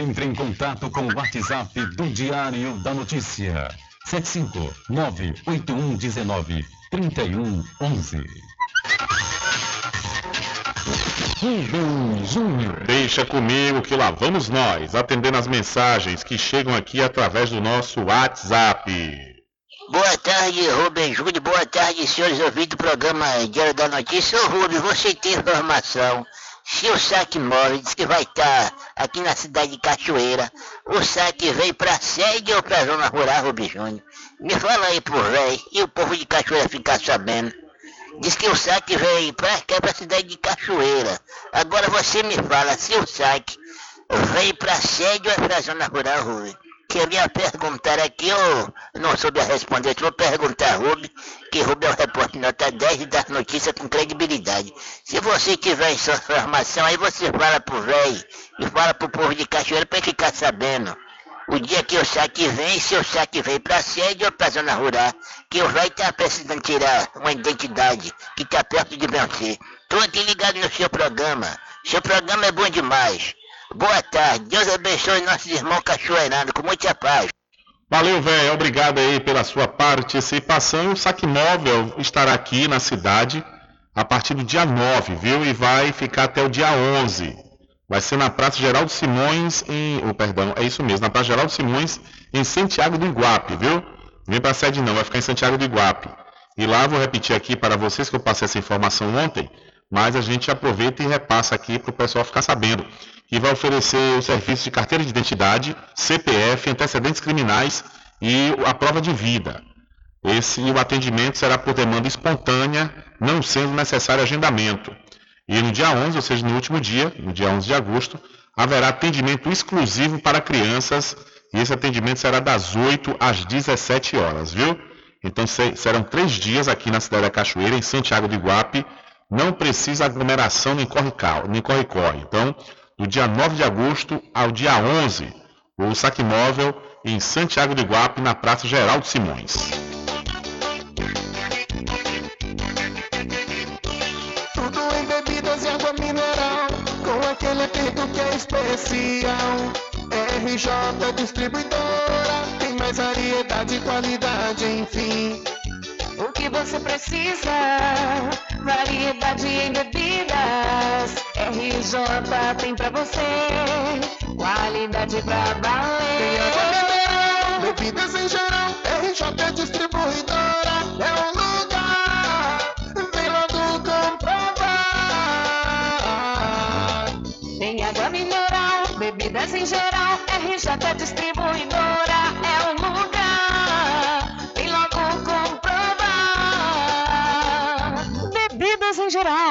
Entre em contato com o WhatsApp do Diário da Notícia. 759-8119-3111. Deixa comigo que lá vamos nós, atendendo as mensagens que chegam aqui através do nosso WhatsApp. Boa tarde, Rubem Júnior. Boa tarde, senhores ouvintes do programa Diário da Notícia. Ô, Rubem, você tem informação. Se o saque móvel diz que vai estar aqui na cidade de Cachoeira, o saque veio para a sede ou para a zona rural, Rubem Júnior? Me fala aí pro véi e o povo de Cachoeira ficar sabendo. Diz que o saque veio pra cá, pra cidade de Cachoeira. Agora você me fala se o saque veio pra sede ou é pra zona rural, Rui. Queria perguntar aqui, eu não soube responder, vou perguntar a Rubi, que Rubi é o repórter nota 10 e dá notícia com credibilidade. Se você tiver essa informação, aí você fala pro velho e fala pro povo de Cachoeira ele ficar sabendo. O dia que o saque vem, se o saque vem pra sede ou pra zona rural, que o velho tá precisando tirar uma identidade que tá perto de vencer. Tô aqui ligado no seu programa. Seu programa é bom demais. Boa tarde, Deus abençoe nossos irmãos cachoeiranos, com muita paz. Valeu, velho. Obrigado aí pela sua participação. O saque móvel estará aqui na cidade a partir do dia 9, viu? E vai ficar até o dia 11. Vai ser na Praça Geraldo Simões, em. Oh, perdão, é isso mesmo, na Praça Geraldo Simões, em Santiago do Iguape, viu? Vem para a sede não, vai ficar em Santiago do Iguape. E lá vou repetir aqui para vocês que eu passei essa informação ontem, mas a gente aproveita e repassa aqui para o pessoal ficar sabendo e vai oferecer o serviço de carteira de identidade, CPF, antecedentes criminais e a prova de vida. Esse o atendimento será por demanda espontânea, não sendo necessário agendamento. E no dia 11, ou seja, no último dia, no dia 11 de agosto, haverá atendimento exclusivo para crianças e esse atendimento será das 8 às 17 horas, viu? Então serão três dias aqui na cidade da Cachoeira, em Santiago do Iguape. Não precisa aglomeração nem corre-corre. Então, do dia 9 de agosto ao dia 11, o saque móvel em Santiago do Iguape, na Praça Geraldo Simões. Tudo em bebidas e água mineral, com aquele apito que é especial. RJ Distribuidora, tem mais variedade e qualidade, enfim. O que você precisa? Variedade em bebidas. RJ tem pra você. Qualidade pra valer. Mineral, bebidas em geral. RJ Distribuidora é um lugar. Vem logo comprovar. Tem água mineral, bebidas em geral. RJ Distribuidora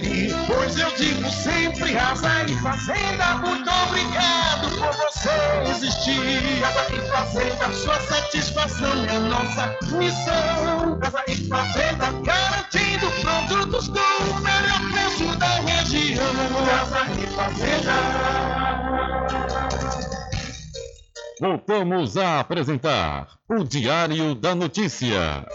conferir. Pois eu digo sempre, Casa e Fazenda, muito obrigado por você existir. Casa e Fazenda, sua satisfação é nossa missão. Casa e Fazenda, garantindo produtos com o melhor preço da região. Casa e Fazenda. voltamos a apresentar o Diário da Notícia.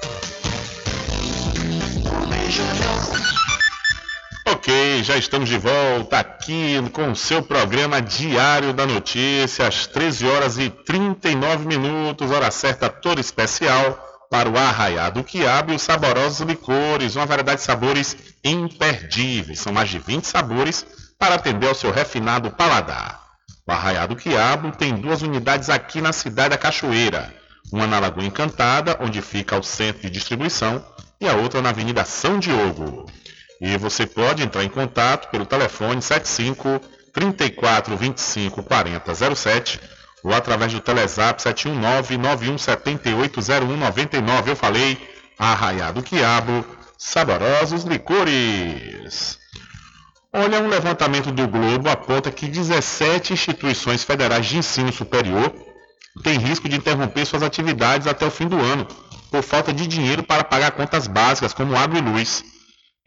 Ok, já estamos de volta aqui com o seu programa Diário da Notícia, às 13 horas e 39 minutos, hora certa toda especial para o arraiado quiabo e os saborosos licores, uma variedade de sabores imperdíveis. São mais de 20 sabores para atender ao seu refinado paladar. O arraiado quiabo tem duas unidades aqui na cidade da Cachoeira, uma na Lagoa Encantada, onde fica o centro de distribuição, e a outra na Avenida São Diogo. E você pode entrar em contato pelo telefone 75 34 25 40 07 ou através do Telezap 719 91780199. Eu falei, Arraiado Quiabo, saborosos licores. Olha, um levantamento do Globo aponta que 17 instituições federais de ensino superior têm risco de interromper suas atividades até o fim do ano, por falta de dinheiro para pagar contas básicas como água e luz.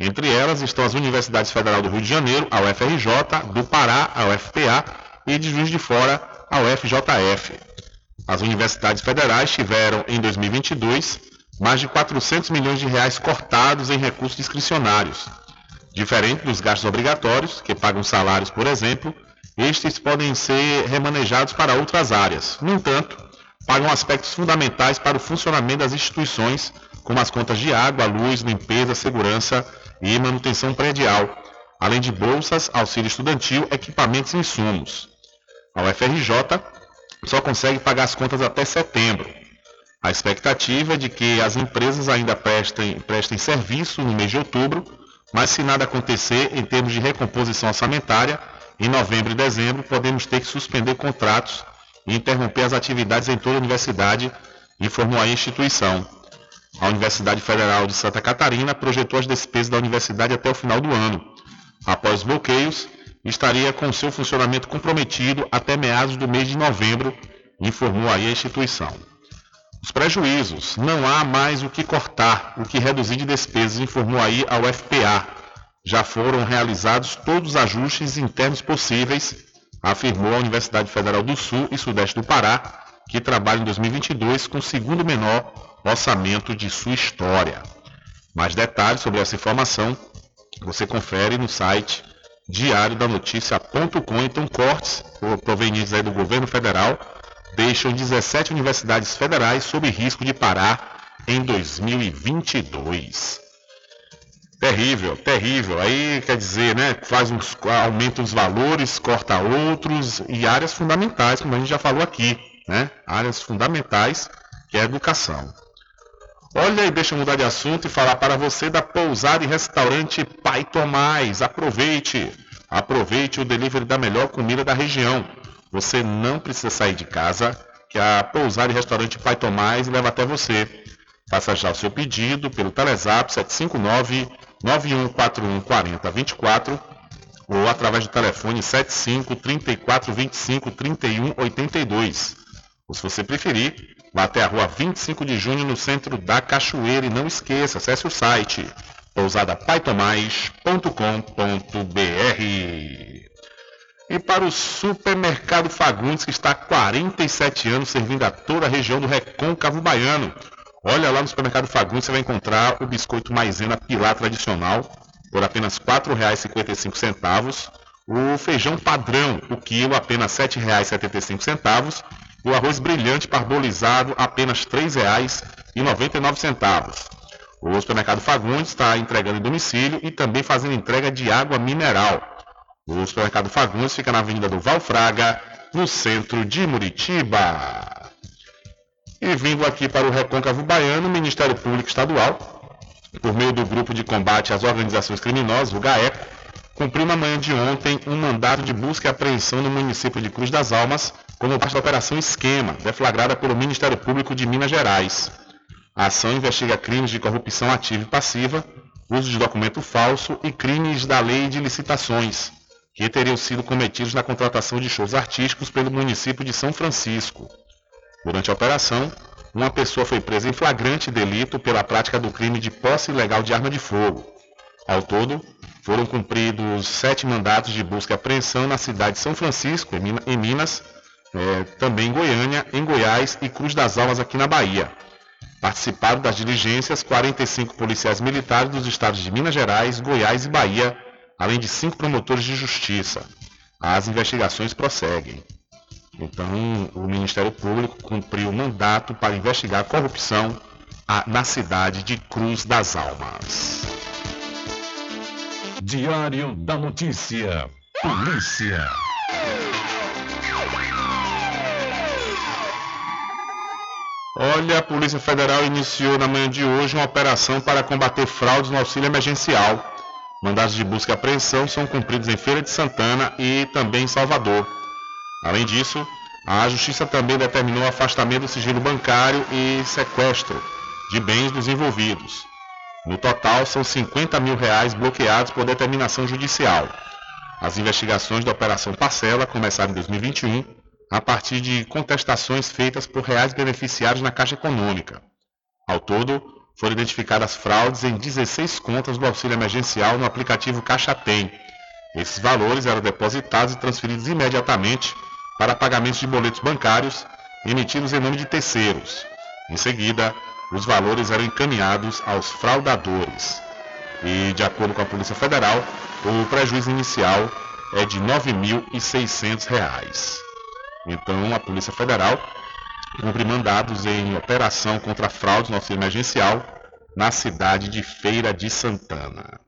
Entre elas estão as Universidades Federal do Rio de Janeiro, a UFRJ, do Pará, a UFPA e de Juiz de Fora, a UFJF. As universidades federais tiveram, em 2022, mais de 400 milhões de reais cortados em recursos discricionários. Diferente dos gastos obrigatórios, que pagam salários, por exemplo, estes podem ser remanejados para outras áreas. No entanto, pagam aspectos fundamentais para o funcionamento das instituições, como as contas de água, luz, limpeza, segurança e manutenção predial, além de bolsas, auxílio estudantil, equipamentos e insumos. A UFRJ só consegue pagar as contas até setembro. A expectativa é de que as empresas ainda prestem, prestem serviço no mês de outubro, mas se nada acontecer em termos de recomposição orçamentária, em novembro e dezembro podemos ter que suspender contratos e interromper as atividades em toda a universidade, informou a instituição. A Universidade Federal de Santa Catarina projetou as despesas da universidade até o final do ano. Após os bloqueios, estaria com seu funcionamento comprometido até meados do mês de novembro, informou aí a instituição. Os prejuízos, não há mais o que cortar, o que reduzir de despesas, informou aí a UFPA. Já foram realizados todos os ajustes internos possíveis, afirmou a Universidade Federal do Sul e Sudeste do Pará, que trabalha em 2022 com o segundo menor orçamento de sua história. Mais detalhes sobre essa informação você confere no site diariodanoticia.com. Então, cortes provenientes do governo federal deixam 17 universidades federais sob risco de parar em 2022. Terrível, terrível. Aí quer dizer, né? Faz uns, aumenta os valores, corta outros e áreas fundamentais, como a gente já falou aqui, né? Áreas fundamentais que é a educação. Olha e deixa eu mudar de assunto e falar para você da pousada e restaurante Pai Tomás. Aproveite! Aproveite o delivery da melhor comida da região. Você não precisa sair de casa, que a pousada e restaurante Pai Tomás leva até você. Faça já o seu pedido pelo Telezap 759 9141 4024 ou através do telefone 75 34 25 31 82. Ou se você preferir, Vá até a rua 25 de junho no centro da Cachoeira e não esqueça, acesse o site pousadapaitomais.com.br E para o supermercado Fagundes, que está há 47 anos servindo a toda a região do Recôncavo Baiano. Olha lá no supermercado Fagundes, você vai encontrar o biscoito maisena pilar tradicional por apenas R$ 4,55. O feijão padrão, o quilo, apenas R$ 7,75 o arroz brilhante parbolizado apenas R$ 3,99. O supermercado Fagundes está entregando em domicílio e também fazendo entrega de água mineral. O supermercado Fagundes fica na Avenida do Valfraga, no centro de Muritiba. E vindo aqui para o Recôncavo Baiano, o Ministério Público Estadual, por meio do Grupo de Combate às Organizações Criminosas, o GAECO, cumpriu na manhã de ontem um mandado de busca e apreensão no município de Cruz das Almas, como parte da Operação Esquema, deflagrada pelo Ministério Público de Minas Gerais. A ação investiga crimes de corrupção ativa e passiva, uso de documento falso e crimes da lei de licitações, que teriam sido cometidos na contratação de shows artísticos pelo município de São Francisco. Durante a operação, uma pessoa foi presa em flagrante delito pela prática do crime de posse ilegal de arma de fogo. Ao todo, foram cumpridos sete mandatos de busca e apreensão na cidade de São Francisco, em Minas, é, também em Goiânia, em Goiás e Cruz das Almas aqui na Bahia. Participaram das diligências 45 policiais militares dos estados de Minas Gerais, Goiás e Bahia, além de cinco promotores de justiça. As investigações prosseguem. Então, o Ministério Público cumpriu o mandato para investigar a corrupção na cidade de Cruz das Almas. Diário da Notícia. Polícia. Olha, a Polícia Federal iniciou na manhã de hoje uma operação para combater fraudes no auxílio emergencial. Mandados de busca e apreensão são cumpridos em Feira de Santana e também em Salvador. Além disso, a Justiça também determinou o afastamento do sigilo bancário e sequestro de bens dos envolvidos. No total, são 50 mil reais bloqueados por determinação judicial. As investigações da Operação Parcela começaram em 2021, a partir de contestações feitas por reais beneficiários na Caixa Econômica. Ao todo, foram identificadas fraudes em 16 contas do auxílio emergencial no aplicativo Caixa Tem. Esses valores eram depositados e transferidos imediatamente para pagamentos de boletos bancários emitidos em nome de terceiros. Em seguida, os valores eram encaminhados aos fraudadores. E, de acordo com a Polícia Federal, o prejuízo inicial é de R$ 9.600. Então, a Polícia Federal cumpre mandados em operação contra fraudes no auxílio emergencial na cidade de Feira de Santana.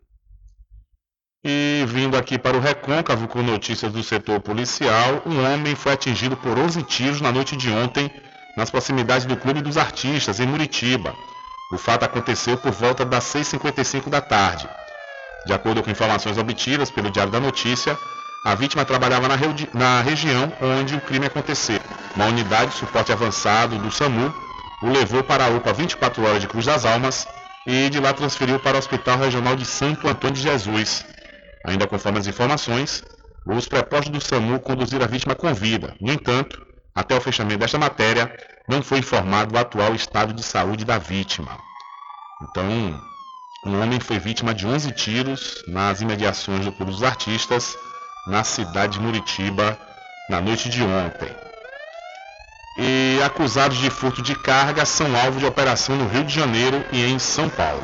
E vindo aqui para o Recôncavo com notícias do setor policial, um homem foi atingido por 11 tiros na noite de ontem nas proximidades do Clube dos Artistas, em Muritiba. O fato aconteceu por volta das 6h55 da tarde. De acordo com informações obtidas pelo Diário da Notícia, a vítima trabalhava na, na região onde o crime aconteceu. Uma unidade de suporte avançado do SAMU o levou para a UPA 24 horas de Cruz das Almas e de lá transferiu para o Hospital Regional de Santo Antônio de Jesus. Ainda conforme as informações, os prepostos do SAMU conduziram a vítima com vida. No entanto, até o fechamento desta matéria, não foi informado o atual estado de saúde da vítima. Então, um homem foi vítima de 11 tiros nas imediações do Clube dos Artistas, na cidade de Muritiba, na noite de ontem. E acusados de furto de carga são alvo de operação no Rio de Janeiro e em São Paulo.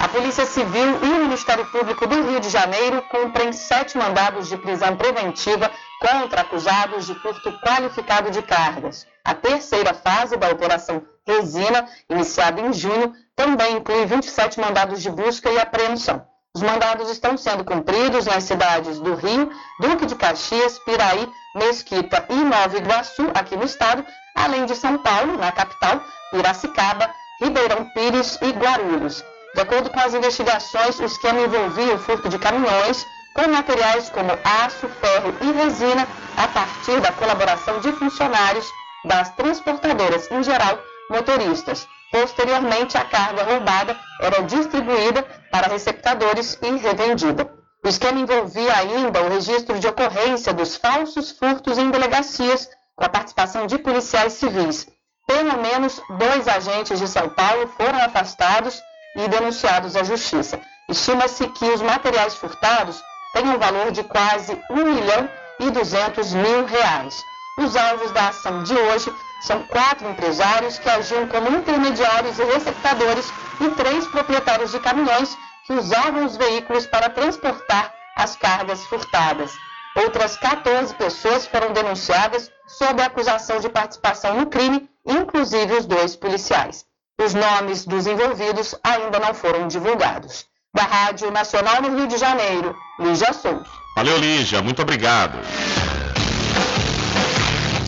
A Polícia Civil e o Ministério Público do Rio de Janeiro cumprem sete mandados de prisão preventiva contra acusados de furto qualificado de cargas. A terceira fase da Operação Resina, iniciada em junho, também inclui 27 mandados de busca e apreensão. Os mandados estão sendo cumpridos nas cidades do Rio, Duque de Caxias, Piraí, Mesquita e Nova Iguaçu, aqui no estado, além de São Paulo, na capital, Piracicaba, Ribeirão Pires e Guarulhos. De acordo com as investigações, o esquema envolvia o furto de caminhões com materiais como aço, ferro e resina a partir da colaboração de funcionários das transportadoras, em geral, motoristas. Posteriormente, a carga roubada era distribuída para receptadores e revendida. O esquema envolvia ainda o registro de ocorrência dos falsos furtos em delegacias, com a participação de policiais civis. Pelo menos dois agentes de São Paulo foram afastados e denunciados à Justiça. Estima-se que os materiais furtados têm um valor de quase 1 milhão e 200 mil reais. Os alvos da ação de hoje são quatro empresários que agiam como intermediários e receptadores e três proprietários de caminhões que usavam os veículos para transportar as cargas furtadas. Outras 14 pessoas foram denunciadas sob a acusação de participação no crime, inclusive os dois policiais. Os nomes dos envolvidos ainda não foram divulgados. Da Rádio Nacional no Rio de Janeiro, Lígia Souza. Valeu, Lígia. Muito obrigado.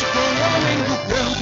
com o homem do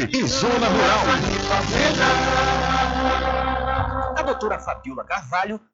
e zona rural. A doutora Fabiola Carvalho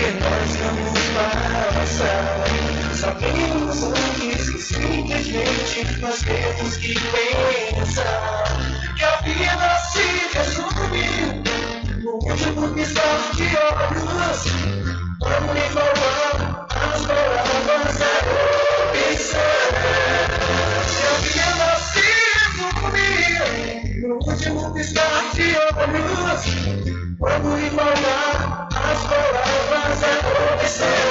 Que nós vamos passar. Sabemos antes que simplesmente nós temos que pensar que a vida se resume no último piscar de olhos. Vamos enrolar as palavras é opção. No último piscar de olhos. Quando embalar as palavras é opção.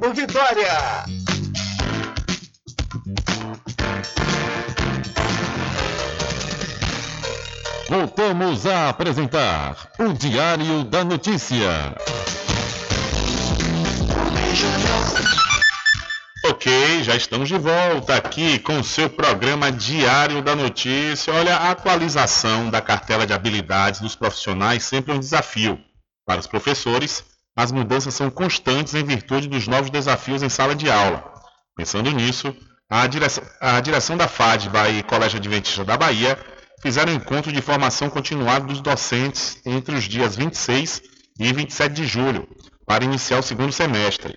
Cabo Vitória. Voltamos a apresentar o Diário da Notícia. Ok, já estamos de volta aqui com o seu programa Diário da Notícia. Olha, a atualização da cartela de habilidades dos profissionais sempre é um desafio para os professores as mudanças são constantes em virtude dos novos desafios em sala de aula. Pensando nisso, a direção, a direção da FADBA e Colégio Adventista da Bahia fizeram um encontro de formação continuada dos docentes entre os dias 26 e 27 de julho, para iniciar o segundo semestre.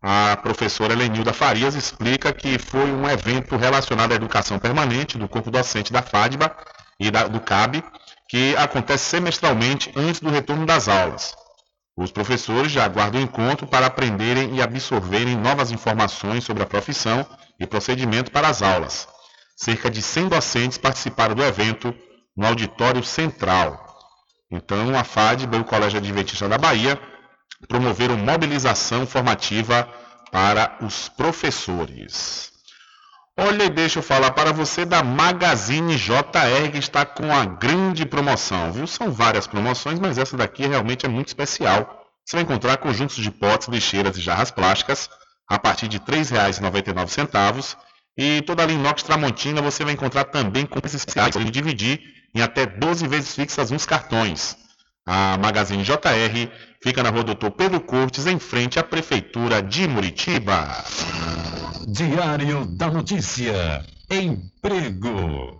A professora Lenilda Farias explica que foi um evento relacionado à educação permanente do corpo docente da FADBA e da, do CAB, que acontece semestralmente antes do retorno das aulas. Os professores já aguardam o encontro para aprenderem e absorverem novas informações sobre a profissão e procedimento para as aulas. Cerca de 100 docentes participaram do evento no auditório central. Então, a FADBA e o Colégio Adventista da Bahia promoveram mobilização formativa para os professores. Olha, deixa eu falar para você da Magazine JR que está com a grande promoção, viu? São várias promoções, mas essa daqui realmente é muito especial. Você vai encontrar conjuntos de potes, lixeiras e jarras plásticas a partir de R$ 3,99 e toda a linha inox Tramontina você vai encontrar também com esses especiais para dividir em até 12 vezes fixas nos cartões. A Magazine JR fica na rua Doutor Pedro Cortes, em frente à Prefeitura de Muritiba. Diário da Notícia. Emprego.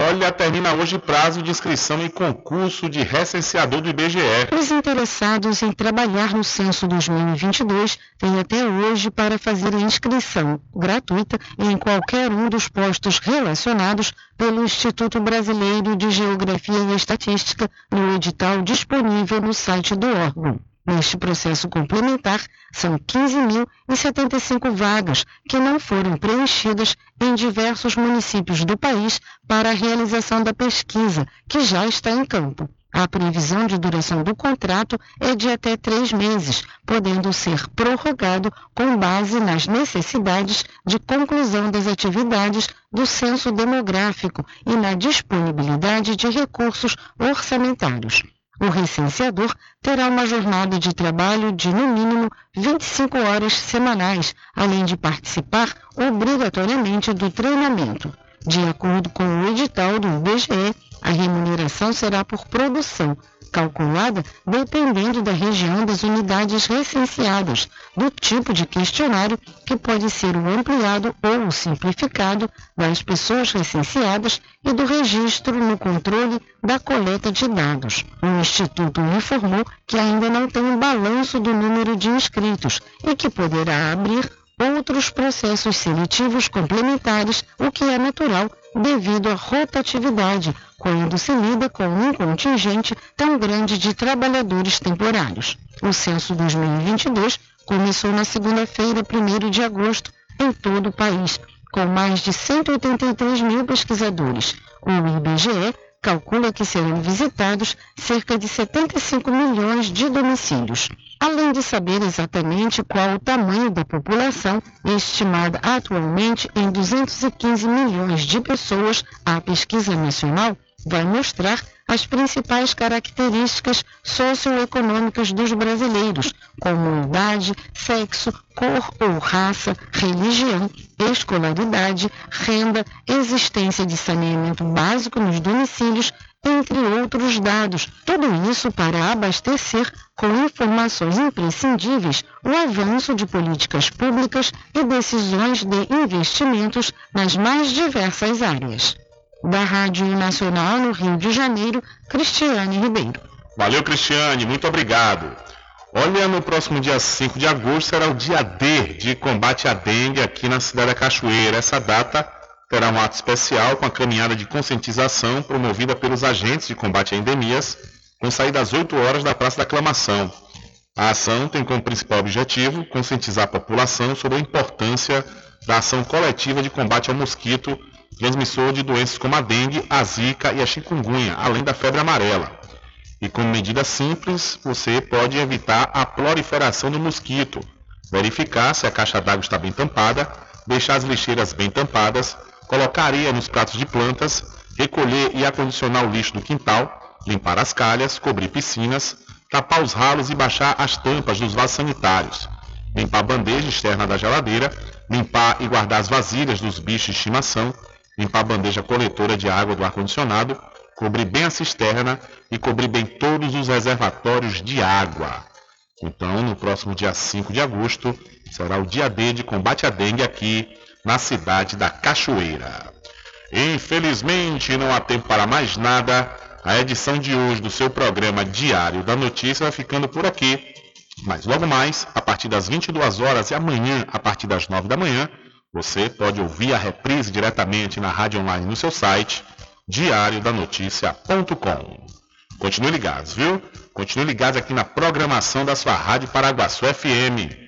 Olha, termina hoje prazo de inscrição em concurso de recenseador do IBGE. Os interessados em trabalhar no censo 2022 têm até hoje para fazer a inscrição gratuita em qualquer um dos postos relacionados pelo Instituto Brasileiro de Geografia e Estatística no edital disponível no site do órgão. Neste processo complementar, são 15.075 vagas que não foram preenchidas em diversos municípios do país para a realização da pesquisa, que já está em campo. A previsão de duração do contrato é de até três meses, podendo ser prorrogado com base nas necessidades de conclusão das atividades do censo demográfico e na disponibilidade de recursos orçamentários. O recenseador terá uma jornada de trabalho de, no mínimo, 25 horas semanais, além de participar obrigatoriamente do treinamento. De acordo com o edital do IBGE, a remuneração será por produção, calculada dependendo da região das unidades recenseadas, do tipo de questionário que pode ser o ampliado ou o simplificado das pessoas recenseadas e do registro no controle da coleta de dados. O Instituto informou que ainda não tem um balanço do número de inscritos e que poderá abrir outros processos seletivos complementares, o que é natural devido à rotatividade, quando se lida com um contingente tão grande de trabalhadores temporários. O censo 2022 começou na segunda-feira, 1 de agosto, em todo o país, com mais de 183 mil pesquisadores. O IBGE calcula que serão visitados cerca de 75 milhões de domicílios. Além de saber exatamente qual o tamanho da população, estimada atualmente em 215 milhões de pessoas, a pesquisa nacional vai mostrar as principais características socioeconômicas dos brasileiros, como idade, sexo, cor ou raça, religião, escolaridade, renda, existência de saneamento básico nos domicílios, entre outros dados. Tudo isso para abastecer com informações imprescindíveis o avanço de políticas públicas e decisões de investimentos nas mais diversas áreas. Da Rádio Nacional no Rio de Janeiro, Cristiane Ribeiro. Valeu, Cristiane, muito obrigado. Olha, no próximo dia 5 de agosto será o dia D de combate à dengue aqui na cidade da Cachoeira. Essa data terá um ato especial com a caminhada de conscientização promovida pelos agentes de combate a endemias, com saída às 8 horas da Praça da Aclamação. A ação tem como principal objetivo conscientizar a população sobre a importância da ação coletiva de combate ao mosquito transmissor de doenças como a dengue, a zika e a chikungunya, além da febre amarela. E como medida simples, você pode evitar a proliferação do mosquito, verificar se a caixa d'água está bem tampada, deixar as lixeiras bem tampadas, colocar areia nos pratos de plantas, recolher e acondicionar o lixo do quintal, limpar as calhas, cobrir piscinas, tapar os ralos e baixar as tampas dos vasos sanitários, limpar a bandeja externa da geladeira, limpar e guardar as vasilhas dos bichos de estimação, limpar a bandeja coletora de água do ar-condicionado, cobrir bem a cisterna e cobrir bem todos os reservatórios de água. Então, no próximo dia 5 de agosto, será o dia D de combate à dengue aqui na cidade da Cachoeira. Infelizmente, não há tempo para mais nada. A edição de hoje do seu programa Diário da Notícia vai ficando por aqui. Mas logo mais, a partir das 22 horas e amanhã, a partir das 9 da manhã, você pode ouvir a reprise diretamente na rádio online no seu site diariodanoticia.com. Continue ligados, viu? Continue ligados aqui na programação da sua Rádio Paraguaçu FM.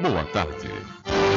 Boa tarde.